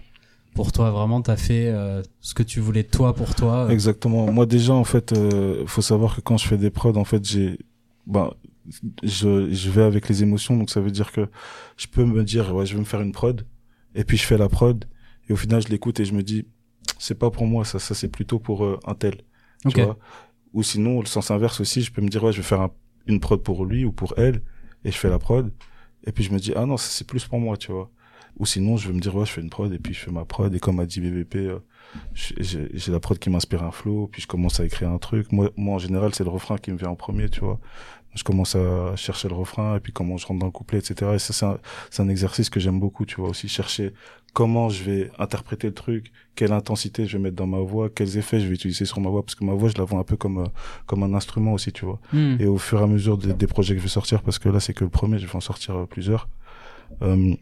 pour toi. Vraiment, t'as fait euh, ce que tu voulais toi pour toi. euh? Exactement. Moi déjà en fait, euh, faut savoir que quand je fais des prods, en fait, j'ai, ben, je, je vais avec les émotions, donc ça veut dire que je peux me dire ouais, je vais me faire une prod, et puis je fais la prod, et au final je l'écoute et je me dis c'est pas pour moi, ça, ça c'est plutôt pour euh, un tel, Ok. tu vois. Ou sinon le sens inverse aussi, je peux me dire ouais, je vais faire un- une prod pour lui ou pour elle, et je fais la prod, et puis je me dis ah non, ça c'est plus pour moi, tu vois. Ou sinon je vais me dire ouais, je fais une prod et puis je fais ma prod et comme a dit BBP. euh, j'ai la prod qui m'inspire un flow, puis je commence à écrire un truc. Moi, moi en général, c'est le refrain qui me vient en premier, tu vois. Je commence à chercher le refrain, et puis comment je rentre dans le couplet, etc. Et ça, c'est un, c'est un exercice que j'aime beaucoup, tu vois, aussi chercher comment je vais interpréter le truc, quelle intensité je vais mettre dans ma voix, quels effets je vais utiliser sur ma voix, parce que ma voix, je la vois un peu comme, euh, comme un instrument aussi, tu vois. Hmm. Et au fur et à mesure des, des projets que je vais sortir, parce que là c'est que le premier, je vais en sortir euh, plusieurs. Euh,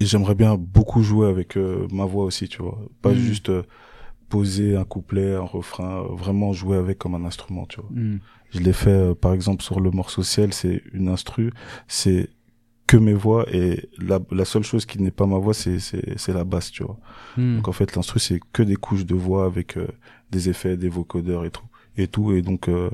J'aimerais bien beaucoup jouer avec euh, ma voix aussi, tu vois. Pas Mm. juste poser un couplet, un refrain, vraiment jouer avec comme un instrument, tu vois. Hmm. Je l'ai fait par exemple sur le morceau Ciel, c'est une instru, c'est que mes voix et la, la seule chose qui n'est pas ma voix, c'est c'est c'est la basse, tu vois. Hmm. Donc en fait, l'instru c'est que des couches de voix avec euh, des effets, des vocodeurs et tout et tout et donc euh,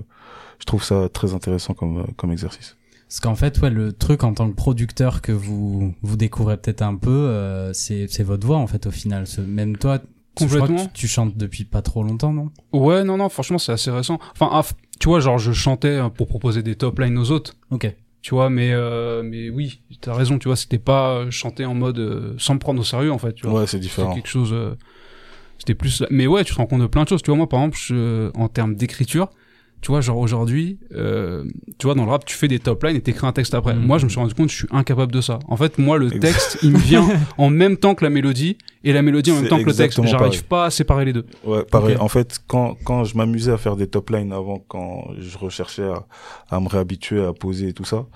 je trouve ça très intéressant comme euh, comme exercice. Parce qu'en fait, ouais, le truc en tant que producteur que vous vous découvrez peut-être un peu, euh, c'est c'est votre voix en fait au final. Ce- même toi, je crois que Complètement. tu, tu chantes depuis pas trop longtemps, non? Ouais, non, non, franchement, c'est assez récent. Enfin, ah, tu vois, genre, je chantais euh, pour proposer des top lines aux autres. Ok. Tu vois, mais euh, mais oui, t'as raison. Tu vois, c'était pas euh, chanter en mode euh, sans me prendre au sérieux en fait. Tu vois, Ouais, c'est c'était différent. quelque chose. euh, c'était plus. Mais ouais, tu te rends compte de plein de choses. Tu vois, moi, par exemple, je- en termes d'écriture, tu vois, genre aujourd'hui, euh, tu vois, dans le rap, tu fais des top lines et t'écris un texte après. Mhm. Moi, je me suis rendu compte, que je suis incapable de ça. En fait, moi, le Ex- texte, il me vient en même temps que la mélodie et la mélodie en même temps que le texte. J'arrive pas à séparer les deux. Ouais, pareil. En fait, quand quand je m'amusais à faire des top lines avant, quand je recherchais à, à me réhabituer à poser et tout ça,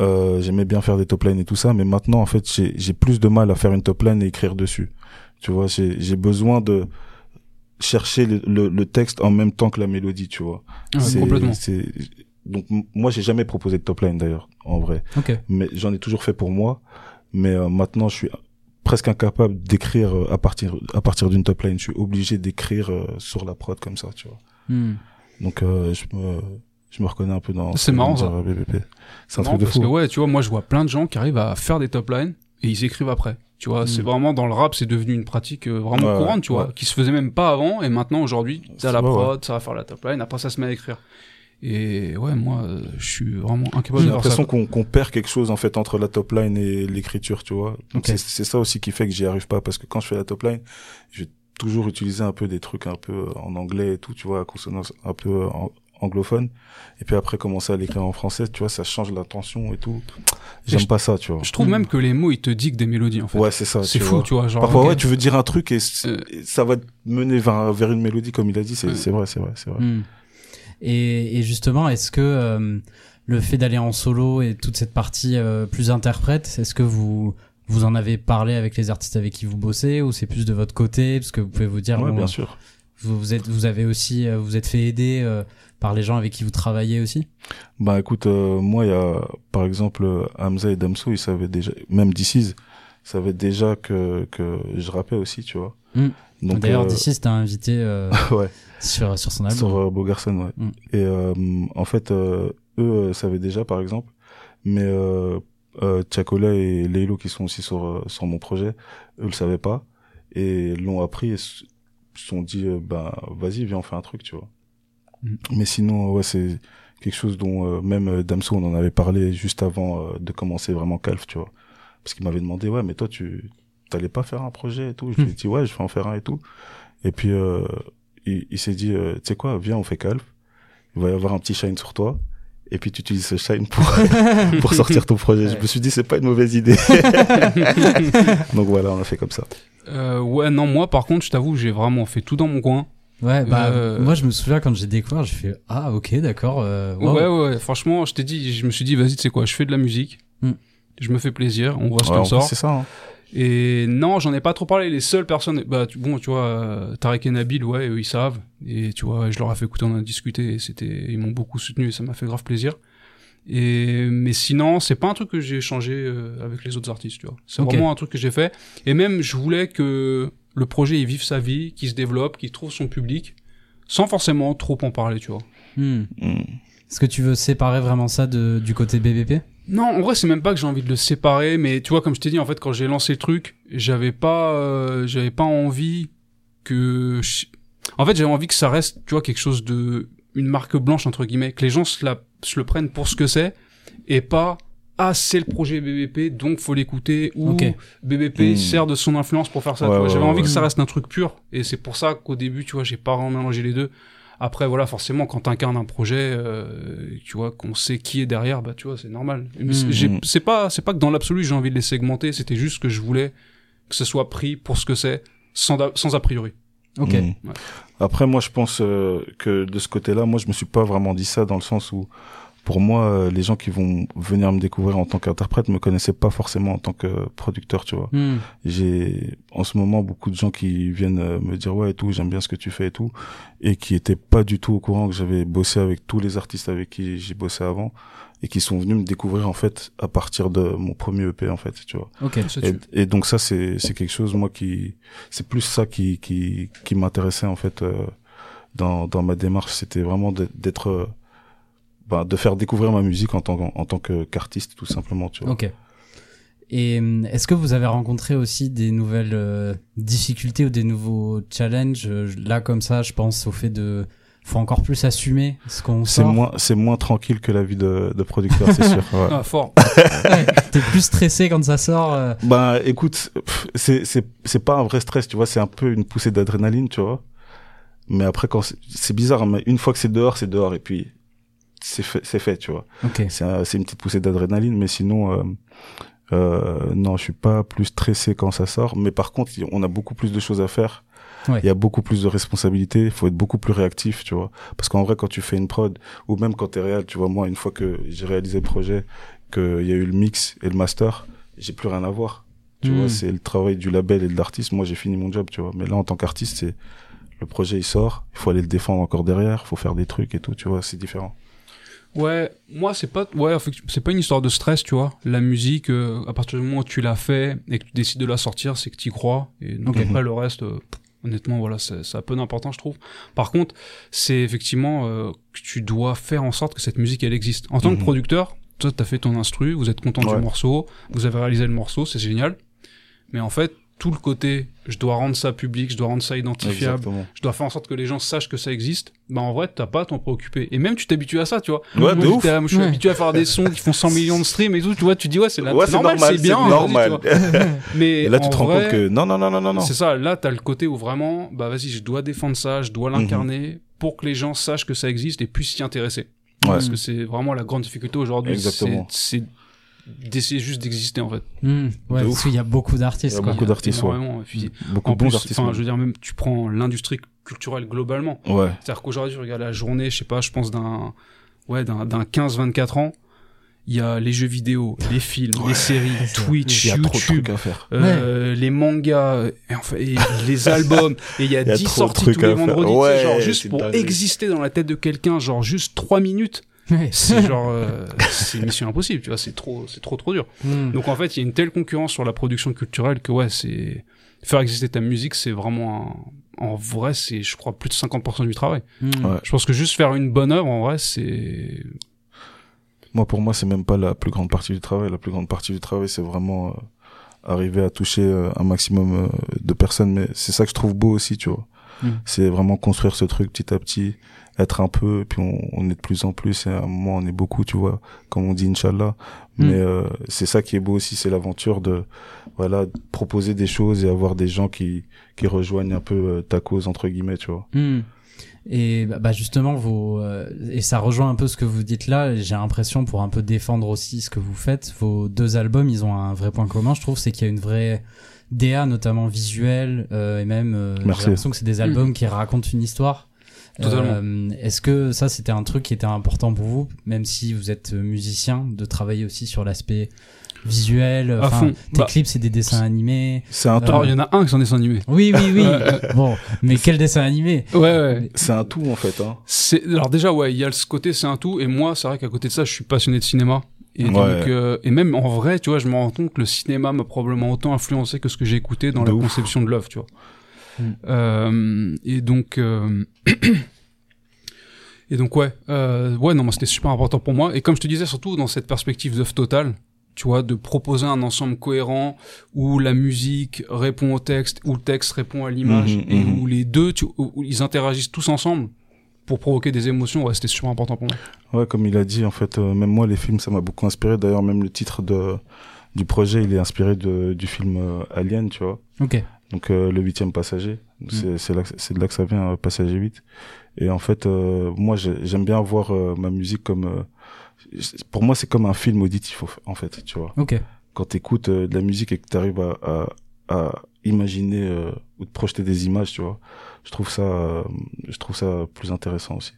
euh, j'aimais bien faire des top lines et tout ça, mais maintenant en fait j'ai j'ai plus de mal à faire une top line et écrire dessus. Tu vois, j'ai besoin de chercher le, le, le texte en même temps que la mélodie, tu vois. Ouais, C'est- complètement. c'est donc moi j'ai jamais proposé de top line d'ailleurs, en vrai. Ok. Mais j'en ai toujours fait pour moi, mais euh, maintenant je suis presque incapable d'écrire euh, à partir à partir d'une top line. Je suis obligé d'écrire euh, sur la prod comme ça, tu vois. Hmm. Donc euh, je me je me reconnais un peu dans. C'est marrant, ça. C'est un Non, truc de parce fou. que ouais, tu vois, moi je vois plein de gens qui arrivent à faire des top lines et ils écrivent après. Tu vois, c'est Mm. vraiment dans le rap, c'est devenu une pratique euh, vraiment Ouais, courante, tu vois, ouais. qui se faisait même pas avant et maintenant aujourd'hui, t'as la ouais. prod, ça va faire la top line, après ça se met à écrire. Et ouais, moi euh, je suis vraiment incapable J'ai l'impression qu'on perd quelque chose en fait entre la top line et l'écriture, tu vois. Donc c'est ça aussi qui fait que j'y arrive pas parce que quand je fais la top line, je vais toujours utiliser un peu des trucs un peu euh, en anglais et tout, tu vois, à consonance un peu en- anglophone. Et puis après commencer à l'écrire en français, tu vois, ça change la tension et tout. J'aime pas ça, tu vois. Je trouve même que les mots ils te dictent des mélodies en fait. Ouais, c'est ça. c'est fou, vois. tu vois, genre Parfois, ouais, tu veux dire un truc et, Euh. et ça va te mener vers, vers une mélodie, comme il a dit. C'est Ouais. vrai, c'est vrai, c'est vrai. Hmm. Et, et justement, est-ce que euh, le fait d'aller en solo et toute cette partie euh, plus interprète, est-ce que vous vous en avez parlé avec les artistes avec qui vous bossez ou c'est plus de votre côté? Parce que vous pouvez vous dire Ouais, bon, bien sûr. Vous, vous êtes vous avez aussi euh, vous êtes fait aider euh, par les gens avec qui vous travaillez aussi? Bah écoute, euh, moi, il y a, par exemple, euh, Hamza et Damso, ils savaient déjà, même DC's, savaient déjà que, que je rappais aussi, tu vois. Mm. Donc, D'ailleurs, euh, d'ici c'était invité euh, ouais, sur sur son album. sur Beau Garçon, ouais. Mm. Et euh, en fait, euh, eux savaient déjà, par exemple, mais euh, euh, Tchakola et Leilo, qui sont aussi sur, sur mon projet, eux le savaient pas, et l'ont appris et se sont dit, euh, bah, vas-y, viens, on fait un truc, tu vois. Mm. Mais sinon, ouais, c'est quelque chose dont euh, même euh, Damso, on en avait parlé juste avant de commencer vraiment Calf, tu vois. Parce qu'il m'avait demandé, ouais, mais toi, tu t'allais pas faire un projet et tout? Je lui ai dit, ouais, je vais en faire un et tout. Et puis, euh, il, il s'est dit, tu sais quoi, viens, on fait Calf. Il va y avoir un petit shine sur toi. Et puis, tu utilises ce shine pour, pour sortir ton projet. Je me suis dit, c'est pas une mauvaise idée. Donc voilà, on a fait comme ça. Euh, ouais, non, moi par contre, je t'avoue, j'ai vraiment fait tout dans mon coin. Ouais, bah Euh, moi je me souviens quand j'ai découvert, j'ai fait ah ok d'accord. euh, wow. Ouais, ouais, franchement, je t'ai dit, je me suis dit, vas-y, tu sais quoi, je fais de la musique, Hmm. je me fais plaisir, on voit ce Ouais, qu'on sort. c'est ça. hein. Et non, j'en ai pas trop parlé. Les seules personnes, bah tu- bon, tu vois, euh, Tarek et Nabil, ouais, eux, ils savent. Et tu vois, je leur ai fait écouter, on a discuté. Et c'était, ils m'ont beaucoup soutenu et ça m'a fait grave plaisir. Et mais sinon, c'est pas un truc que j'ai changé euh, avec les autres artistes, tu vois. C'est vraiment un truc que j'ai fait. Et même, je voulais que le projet il vive sa vie, qu'il se développe, qu'il trouve son public, sans forcément trop en parler, tu vois. Hmm. Hmm. Est-ce que tu veux séparer vraiment ça de, du côté BBP Non, en vrai, c'est même pas que j'ai envie de le séparer, mais tu vois, comme je t'ai dit, en fait, quand j'ai lancé le truc, j'avais pas, euh, j'avais pas envie que, je- en fait, j'avais envie que ça reste, tu vois, quelque chose de, une marque blanche entre guillemets, que les gens se, la, se le prennent pour ce que c'est, et pas, ah, c'est le projet BBP, donc faut l'écouter, ou Ok. BBP Hmm. sert de son influence pour faire ça. Ouais, ouais, J'avais ouais, envie que ça reste un truc pur, et c'est pour ça qu'au début, tu vois, j'ai pas vraiment mélangé les deux. Après, voilà, forcément, quand t'incarnes un projet, euh, tu vois, qu'on sait qui est derrière, bah, tu vois, c'est normal. Mais c'est- pas, c'est pas que dans l'absolu, j'ai envie de les segmenter, c'était juste que je voulais que ce soit pris pour ce que c'est, sans, sans a priori. Ok. Ouais. Après, moi, je pense euh, que de ce côté-là, moi, je me suis pas vraiment dit ça dans le sens où, pour moi, euh, les gens qui vont venir me découvrir en tant qu'interprète me connaissaient pas forcément en tant que producteur, tu vois. Hmm. J'ai en ce moment beaucoup de gens qui viennent euh, me dire ouais et tout, j'aime bien ce que tu fais et tout, et qui étaient pas du tout au courant que j'avais bossé avec tous les artistes avec qui j'ai bossé avant et qui sont venus me découvrir en fait à partir de mon premier EP en fait, tu vois. Ok. Ça, Et, donc ça c'est c'est quelque chose moi qui c'est plus ça qui qui qui m'intéressait en fait euh, dans dans ma démarche, c'était vraiment d'être- euh, bah, de faire découvrir ma musique en tant en tant que qu'artiste tout simplement, tu vois. Ok. Et hum, est-ce que vous avez rencontré aussi des nouvelles euh, difficultés ou des nouveaux challenges? Euh, Là, comme ça, je pense au fait de faut encore plus assumer ce qu'on C'est moins c'est moins tranquille que la vie de, de producteur, c'est sûr. ouais. Ah, fort. Ouais, T'es plus stressé quand ça sort. euh. Bah écoute, c'est c'est c'est pas un vrai stress, tu vois, c'est un peu une poussée d'adrénaline, tu vois. Mais après quand c'est- c'est bizarre, mais une fois que c'est dehors, c'est dehors et puis c'est fait, c'est fait, tu vois. Ok. C'est un- c'est une petite poussée d'adrénaline, mais sinon euh, euh, non, je suis pas plus stressé quand ça sort. Mais par contre, on a beaucoup plus de choses à faire. Ouais. Il y a beaucoup plus de responsabilités. Il faut être beaucoup plus réactif, tu vois. Parce qu'en vrai, quand tu fais une prod ou même quand t'es réel, tu vois, moi, une fois que j'ai réalisé le projet, qu'il y a eu le mix et le master, j'ai plus rien à voir. Tu Hmm. vois, c'est le travail du label et de l'artiste. Moi, j'ai fini mon job, tu vois. Mais là, en tant qu'artiste, c'est le projet, il sort. Il faut aller le défendre encore derrière. Il faut faire des trucs et tout, tu vois. C'est différent. Ouais, moi c'est pas ouais, c'est pas une histoire de stress, tu vois. La musique euh, à partir du moment où tu l'as fait et que tu décides de la sortir, c'est que tu crois et donc Ok. après le reste euh, honnêtement voilà, c'est ça a peu d'importance je trouve. Par contre, c'est effectivement euh, que tu dois faire en sorte que cette musique elle existe. En tant Mhm. que producteur, toi t'as fait ton instru, vous êtes content Ouais. du morceau, vous avez réalisé le morceau, c'est génial. Mais en fait, tout le côté je dois rendre ça public, je dois rendre ça identifiable, Exactement. je dois faire en sorte que les gens sachent que ça existe, bah en vrai, t'as pas à t'en préoccuper. Et même tu t'habitues à ça, tu vois. Ouais, moi, ouf. je suis Ouais. habitué à faire des sons qui font 100 millions de streams et tout, tu vois, tu dis ouais, c'est la- Ouais, c'est normal, c'est bien. normal. Mais Et là, tu te rends vrai, compte que non, non, non, non, non, non. C'est ça, là, t'as le côté où vraiment, bah vas-y, je dois défendre ça, je dois l'incarner pour que les gens sachent que ça existe et puissent s'y intéresser. Ouais. Parce que c'est vraiment la grande difficulté aujourd'hui, c'est d'essayer juste d'exister en fait. Hmm. Ouais, De parce qu'il y a beaucoup Il y d'artistes. a quoi. beaucoup d'artistes, ouais. Beaucoup en de bons plus, artistes. enfin, ouais. je veux dire, même, tu prends l'industrie culturelle globalement. Ouais. C'est-à-dire qu'aujourd'hui, je regarde la journée, je sais pas, je pense d'un ouais, d'un d'un 15-24 ans, il y a les jeux vidéo, les films, les séries, Twitch, Il y a trop de YouTube, trucs à faire. euh, les mangas, et enfin, et les albums, et il y a y a 10 trop de sorties tous les vendredis, genre juste pour dingue. exister dans la tête de quelqu'un, genre juste 3 minutes, Ouais. c'est genre, euh, c'est une mission impossible, tu vois, c'est trop, c'est trop trop dur. Hmm. Donc en fait, il y a une telle concurrence sur la production culturelle que ouais, c'est faire exister ta musique, c'est vraiment un... en vrai, c'est je crois plus de 50% du travail. Hmm. Ouais. Je pense que juste faire une bonne œuvre en vrai, c'est Moi, pour moi, c'est même pas la plus grande partie du travail. La plus grande partie du travail, c'est vraiment euh, arriver à toucher euh, un maximum euh, de personnes. Mais c'est ça que je trouve beau aussi, tu vois. Mm. C'est vraiment construire ce truc petit à petit, être un peu, puis on, on est de plus en plus, et à un moment, on est beaucoup, tu vois, comme on dit, Inch'Allah. Mm. Mais euh, c'est ça qui est beau aussi, c'est l'aventure de, voilà, de proposer des choses et avoir des gens qui, qui rejoignent un peu euh, ta cause, entre guillemets, tu vois. Hmm. Et bah, bah, justement, vos, euh, et ça rejoint un peu ce que vous dites là. J'ai l'impression, pour un peu défendre aussi ce que vous faites, vos deux albums, ils ont un vrai point commun, je trouve, c'est qu'il y a une vraie DA, notamment visuelle, euh, et même, euh, j'ai l'impression que c'est des albums qui racontent une histoire. Totalement. Euh, Est-ce que ça c'était un truc qui était important pour vous, même si vous êtes musicien, de travailler aussi sur l'aspect visuel À enfin, fond. Tes Bah, clips c'est des dessins animés. C'est un tout. Alors, il y en a un qui est animé. Oui oui oui. bon, mais quel dessin animé? Ouais, ouais. C'est un tout en fait. Hein. C'est alors déjà ouais, il y a ce côté c'est un tout et moi c'est vrai qu'à côté de ça je suis passionné de cinéma et Ouais. donc euh, et même en vrai tu vois je me rends compte que le cinéma m'a probablement autant influencé que ce que j'ai écouté dans De la ouf. conception de l'œuvre tu vois. Euh, et donc euh, et donc ouais euh, ouais non moi c'était super important pour moi et comme je te disais surtout dans cette perspective d'œuvre totale tu vois de proposer un ensemble cohérent où la musique répond au texte où le texte répond à l'image Mhm, et mhm. où les deux tu, où, où ils interagissent tous ensemble pour provoquer des émotions ouais c'était super important pour moi Ouais, comme il a dit, en fait, euh, même moi, les films, ça m'a beaucoup inspiré. D'ailleurs, même le titre de, du projet, il est inspiré de, du film euh, Alien, tu vois. Ok. Donc, euh, le huitième passager. C'est c'est là c'est de là que ça vient, euh, passager 8. Et en fait, euh, moi, j'ai- j'aime bien voir euh, ma musique comme... euh, pour moi, c'est comme un film auditif, en fait, tu vois. Ok. Quand t'écoutes de la musique et que t'arrives à, à, à imaginer euh, ou te projeter des images, tu vois, je trouve ça, je trouve ça plus intéressant aussi.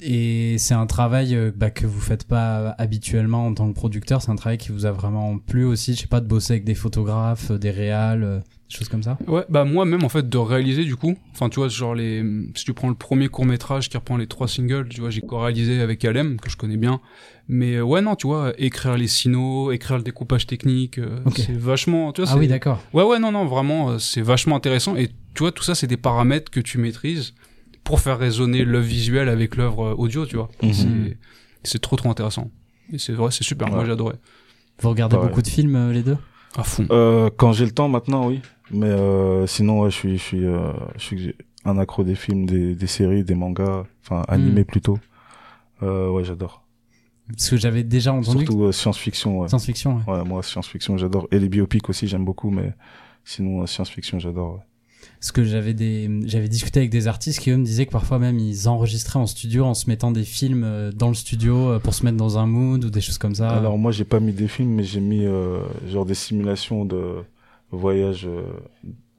Et c'est un travail bah, que vous faites pas habituellement en tant que producteur. C'est un travail qui vous a vraiment plu aussi. Je sais pas de bosser avec des photographes, des réals, des choses comme ça. ouais bah moi même en fait de réaliser du coup enfin tu vois genre les si tu prends le premier court métrage qui reprend les trois singles tu vois j'ai co-réalisé avec Alem que je connais bien mais euh, ouais non tu vois écrire les sinos écrire le découpage technique euh, Ok. c'est vachement tu vois Ah oui, d'accord. Ouais, ouais, non, non, vraiment, euh, c'est vachement intéressant. Et tu vois, tout ça, c'est des paramètres que tu maîtrises pour faire résonner l'œuvre visuelle avec l'œuvre audio, tu vois. Mhm. C'est- C'est trop, trop intéressant. Et c'est vrai, c'est super. Moi, Ouais. j'ai adoré. Vous regardez beaucoup de films euh, les deux? À fond. Euh, quand j'ai le temps maintenant, oui. Mais euh, sinon, ouais, je suis, je suis, euh, je suis un accro des films, des, des séries, des mangas, enfin animés plutôt. Euh, ouais, j'adore. Parce que j'avais déjà entendu. Surtout euh, science-fiction. Ouais. Science-fiction. ouais. ouais, moi science-fiction, j'adore. Et les biopics aussi, j'aime beaucoup. Mais sinon, euh, science-fiction, j'adore. ouais. Parce que j'avais des, j'avais discuté avec des artistes qui eux me disaient que parfois même ils enregistraient en studio en se mettant des films euh, dans le studio euh, pour se mettre dans un mood ou des choses comme ça. Alors moi, j'ai pas mis des films, mais j'ai mis euh, genre des simulations de voyage euh,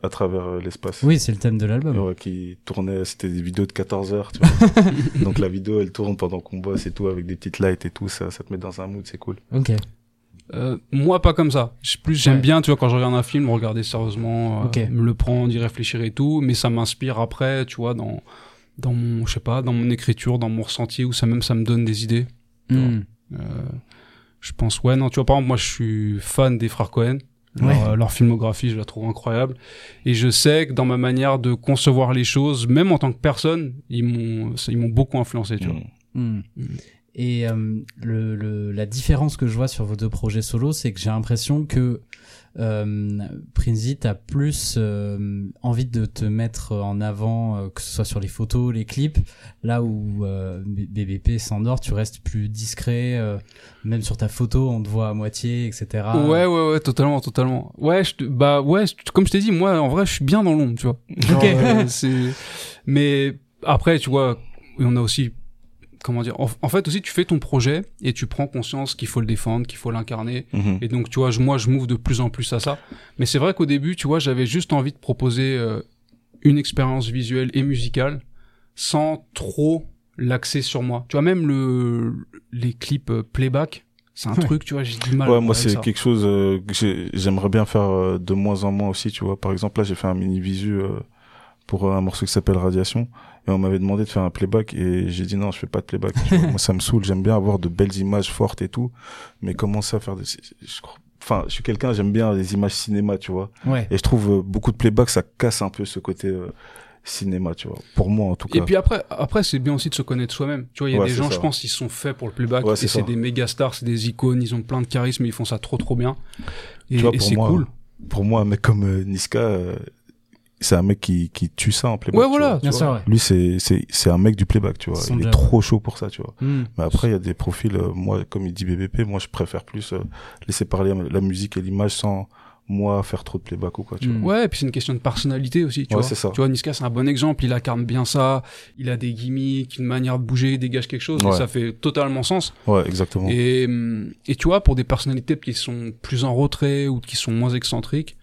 à travers l'espace. oui, c'est le thème de l'album. Ouais, qui tournait, c'était des vidéos de 14 heures, tu vois. Donc la vidéo, elle tourne pendant qu'on bosse et tout, avec des petites lights et tout, ça, ça te met dans un mood, c'est cool. Ok. Euh, moi, pas comme ça. Je- Plus j'aime Ouais. bien, tu vois, quand je regarde un film, regarder sérieusement, euh, Ok. me le prendre, y réfléchir et tout. Mais ça m'inspire après, tu vois, dans, dans mon, je sais pas, dans mon écriture, dans mon ressenti, ou ça même, ça me donne des idées. Hmm. Euh, je pense, ouais, non, tu vois, par exemple, moi, je suis fan des frères Cohen. Leur, Ouais. euh, leur filmographie, je la trouve incroyable. Et je sais que dans ma manière de concevoir les choses, même en tant que personne, ils m'ont, ils m'ont beaucoup influencé, tu vois. Hmm. Et euh, le, le, la différence que je vois sur vos deux projets solo, c'est que j'ai l'impression que euh, Prinzy, t'as plus euh, envie de te mettre en avant, euh, que ce soit sur les photos, les clips, là où euh, BBP Sandor, tu restes plus discret, euh, même sur ta photo, on te voit à moitié, etc. Ouais, ouais, ouais, totalement, totalement. Ouais, je bah ouais, je- comme je t'ai dit, moi, en vrai, je suis bien dans l'ombre, tu vois. Genre, Ok. euh, c'est, mais après, tu vois, on a aussi, comment dire, en, en fait aussi, tu fais ton projet et tu prends conscience qu'il faut le défendre, qu'il faut l'incarner. Mhm. Et donc, tu vois, je- moi, je m'ouvre de plus en plus à ça. Mais c'est vrai qu'au début, tu vois, j'avais juste envie de proposer euh, une expérience visuelle et musicale sans trop l'axer sur moi. Tu vois, même le, les clips euh, playback, c'est un Ouais. truc, tu vois, j'ai du mal. Ouais, moi, c'est quelque chose euh, que j'ai- j'aimerais bien faire euh, de moins en moins aussi, tu vois. Par exemple, là, j'ai fait un mini visu euh, pour un morceau qui s'appelle Radiation. Et on m'avait demandé de faire un playback et j'ai dit non, je fais pas de playback. moi, ça me saoule. J'aime bien avoir de belles images fortes et tout. Mais comment ça faire des... c'est- je crois- Enfin, je suis quelqu'un, j'aime bien les images cinéma, tu vois. Ouais. Et je trouve euh, beaucoup de playback, ça casse un peu ce côté euh, cinéma, tu vois. Pour moi, en tout cas. Et puis après, après c'est bien aussi de se connaître soi-même. Tu vois, il y a Ouais, des gens, ça. je pense, ils sont faits pour le playback Ouais, et c'est des méga stars, c'est des icônes, ils ont plein de charisme, ils font ça trop trop bien. Et, et c'est cool. Pour moi, un mec comme euh, Niska, c'est un mec qui, qui tue ça en playback. Ouais, voilà. vois. Bien sûr, ouais. Lui, c'est, c'est, c'est un mec du playback, tu vois. Il est trop chaud pour ça, tu vois. Hmm. Mais après, il y a des profils, euh, moi, comme il dit BBP, moi, je préfère plus euh, laisser parler la musique et l'image sans moi faire trop de playback ou quoi, tu Mm. vois. Ouais, et puis c'est une question de personnalité aussi, tu Ouais, vois. c'est ça. Tu vois, Niska, c'est un bon exemple, il incarne bien ça, il a des gimmicks, une manière de bouger, il dégage quelque chose, et Ouais. ça fait totalement sens. Ouais, exactement. Et, hum, et tu vois, pour des personnalités qui sont plus en retrait ou qui sont moins excentriques,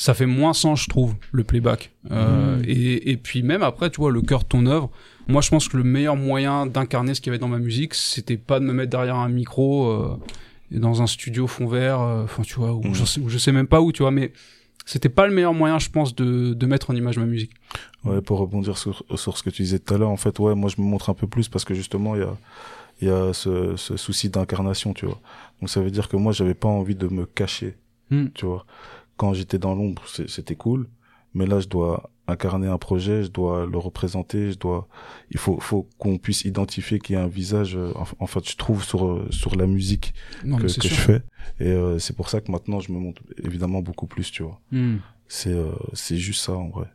ça fait moins sens, je trouve, le playback. Euh, Mm. et, et puis même après, tu vois, le cœur de ton œuvre. Moi, je pense que le meilleur moyen d'incarner ce qu'il y avait dans ma musique, c'était pas de me mettre derrière un micro euh, dans un studio fond vert, euh, enfin, tu vois, où, Mm. je sais, où je sais même pas où, tu vois, mais c'était pas le meilleur moyen, je pense, de, de mettre en image ma musique. Ouais, pour rebondir sur, sur ce que tu disais tout à l'heure, en fait, ouais, moi je me montre un peu plus parce que justement, il y a, il y a ce, ce souci d'incarnation, tu vois. Donc ça veut dire que moi, j'avais pas envie de me cacher, Hmm. tu vois. Quand j'étais dans l'ombre, c'était cool, mais là, je dois incarner un projet, je dois le représenter, je dois, il faut, faut qu'on puisse identifier qu'il y a un visage, euh, en, fait, je trouve sur, euh, sur la musique Non, que, que je fais. Et euh, c'est pour ça que maintenant, je me montre évidemment beaucoup plus, tu vois. Hmm. C'est, euh, c'est juste ça, en vrai.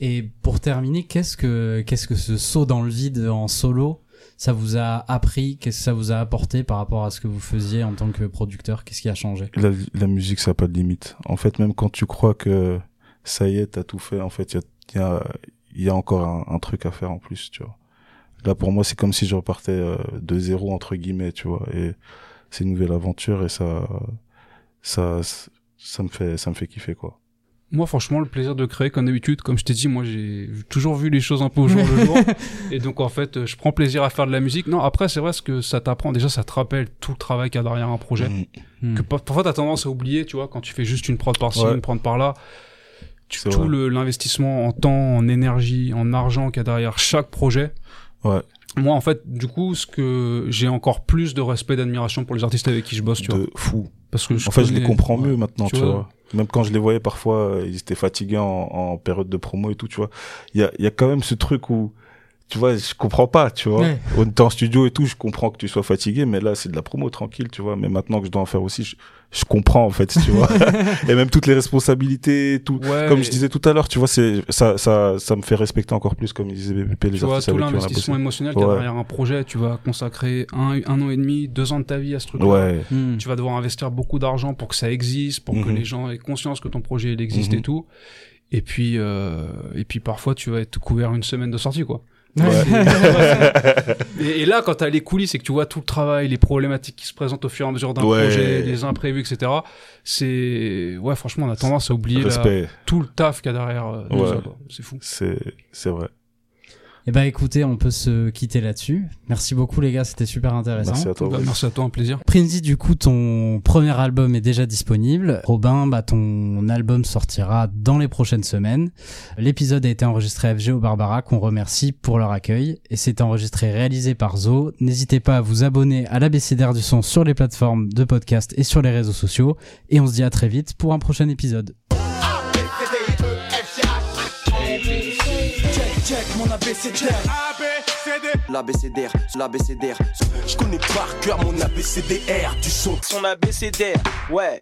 Et pour terminer, qu'est-ce que qu'est-ce que ce saut dans le vide en solo ça vous a appris Qu'est-ce que ça vous a apporté par rapport à ce que vous faisiez en tant que producteur? Qu'est-ce qui a changé? La, musique, ça n'a pas de limite. En fait, même quand tu crois que ça y est, t'as tout fait, en fait, il y a, y, y a encore un, un truc à faire en plus, tu vois. Là, pour moi, c'est comme si je repartais euh, de zéro, entre guillemets, tu vois. Et c'est une nouvelle aventure et ça, ça, ça me fait, ça me fait kiffer, quoi. Moi, franchement, le plaisir de créer, comme d'habitude, comme je t'ai dit, moi, j'ai toujours vu les choses un peu au jour le jour. Et donc, en fait, je prends plaisir à faire de la musique. Non, après, c'est vrai ce que ça t'apprend. Déjà, ça te rappelle tout le travail qu'il y a derrière un projet. Mm. Hmm. Que pa- parfois, t'as tendance à oublier, tu vois, quand tu fais juste une prod par-ci, Ouais. une prod par-là. Tout vrai. le- l'investissement en temps, en énergie, en argent qu'il y a derrière chaque projet. Ouais. Moi, en fait, du coup, ce que j'ai encore plus de respect, d'admiration pour les artistes avec qui je bosse, tu vois. De fou. Parce que je En fait, je les comprends ouais. mieux maintenant, Tu tu, vois. vois. Même quand je les voyais parfois, euh, ils étaient fatigués en, en période de promo et tout, tu vois. Il y a, il y a quand même ce truc où, tu vois, je comprends pas, tu vois. Ouais. On en studio et tout, je comprends que tu sois fatigué, mais là, c'est de la promo tranquille, tu vois. Mais maintenant que je dois en faire aussi, je, je comprends, en fait, tu vois. et même toutes les responsabilités, tout. Ouais, Comme je disais tout à l'heure, tu vois, c'est, ça, ça, ça me fait respecter encore plus, comme disait BBP, les tu vois, tout l'investissement émotionnel qu'il y a Ouais. derrière un projet, tu vas consacrer un, un an et demi, deux ans de ta vie à ce truc-là. Ouais. Hmm. Tu vas devoir investir beaucoup d'argent pour que ça existe, pour que Mhm. les gens aient conscience que ton projet il existe Mhm. et tout. Et puis, euh, et puis parfois tu vas être couvert une semaine de sortie, quoi. Ouais. Et, et là, quand t'as les coulisses et que tu vois tout le travail, les problématiques qui se présentent au fur et à mesure d'un Ouais. projet, les imprévus, etc. C'est, ouais, franchement, on a tendance à oublier tout le taf qu'il y a derrière. euh, tout Ouais. ça, quoi. C'est fou. C'est, c'est vrai. Eh ben écoutez, on peut se quitter là-dessus. Merci beaucoup les gars, c'était super intéressant. Merci à toi. Bah, merci à toi, un plaisir. Prinzy, du coup, ton premier album est déjà disponible. Robin, bah, ton album sortira dans les prochaines semaines. L'épisode a été enregistré à FG au Barbara, qu'on remercie pour leur accueil. Et c'est enregistré et réalisé par Zo. N'hésitez pas à vous abonner à l'ABCDR du son sur les plateformes de podcast et sur les réseaux sociaux. Et on se dit à très vite pour un prochain épisode. L'ABCDR, l'ABCDR. Je connais par cœur mon ABCDR du son. Son ABCDR, ouais.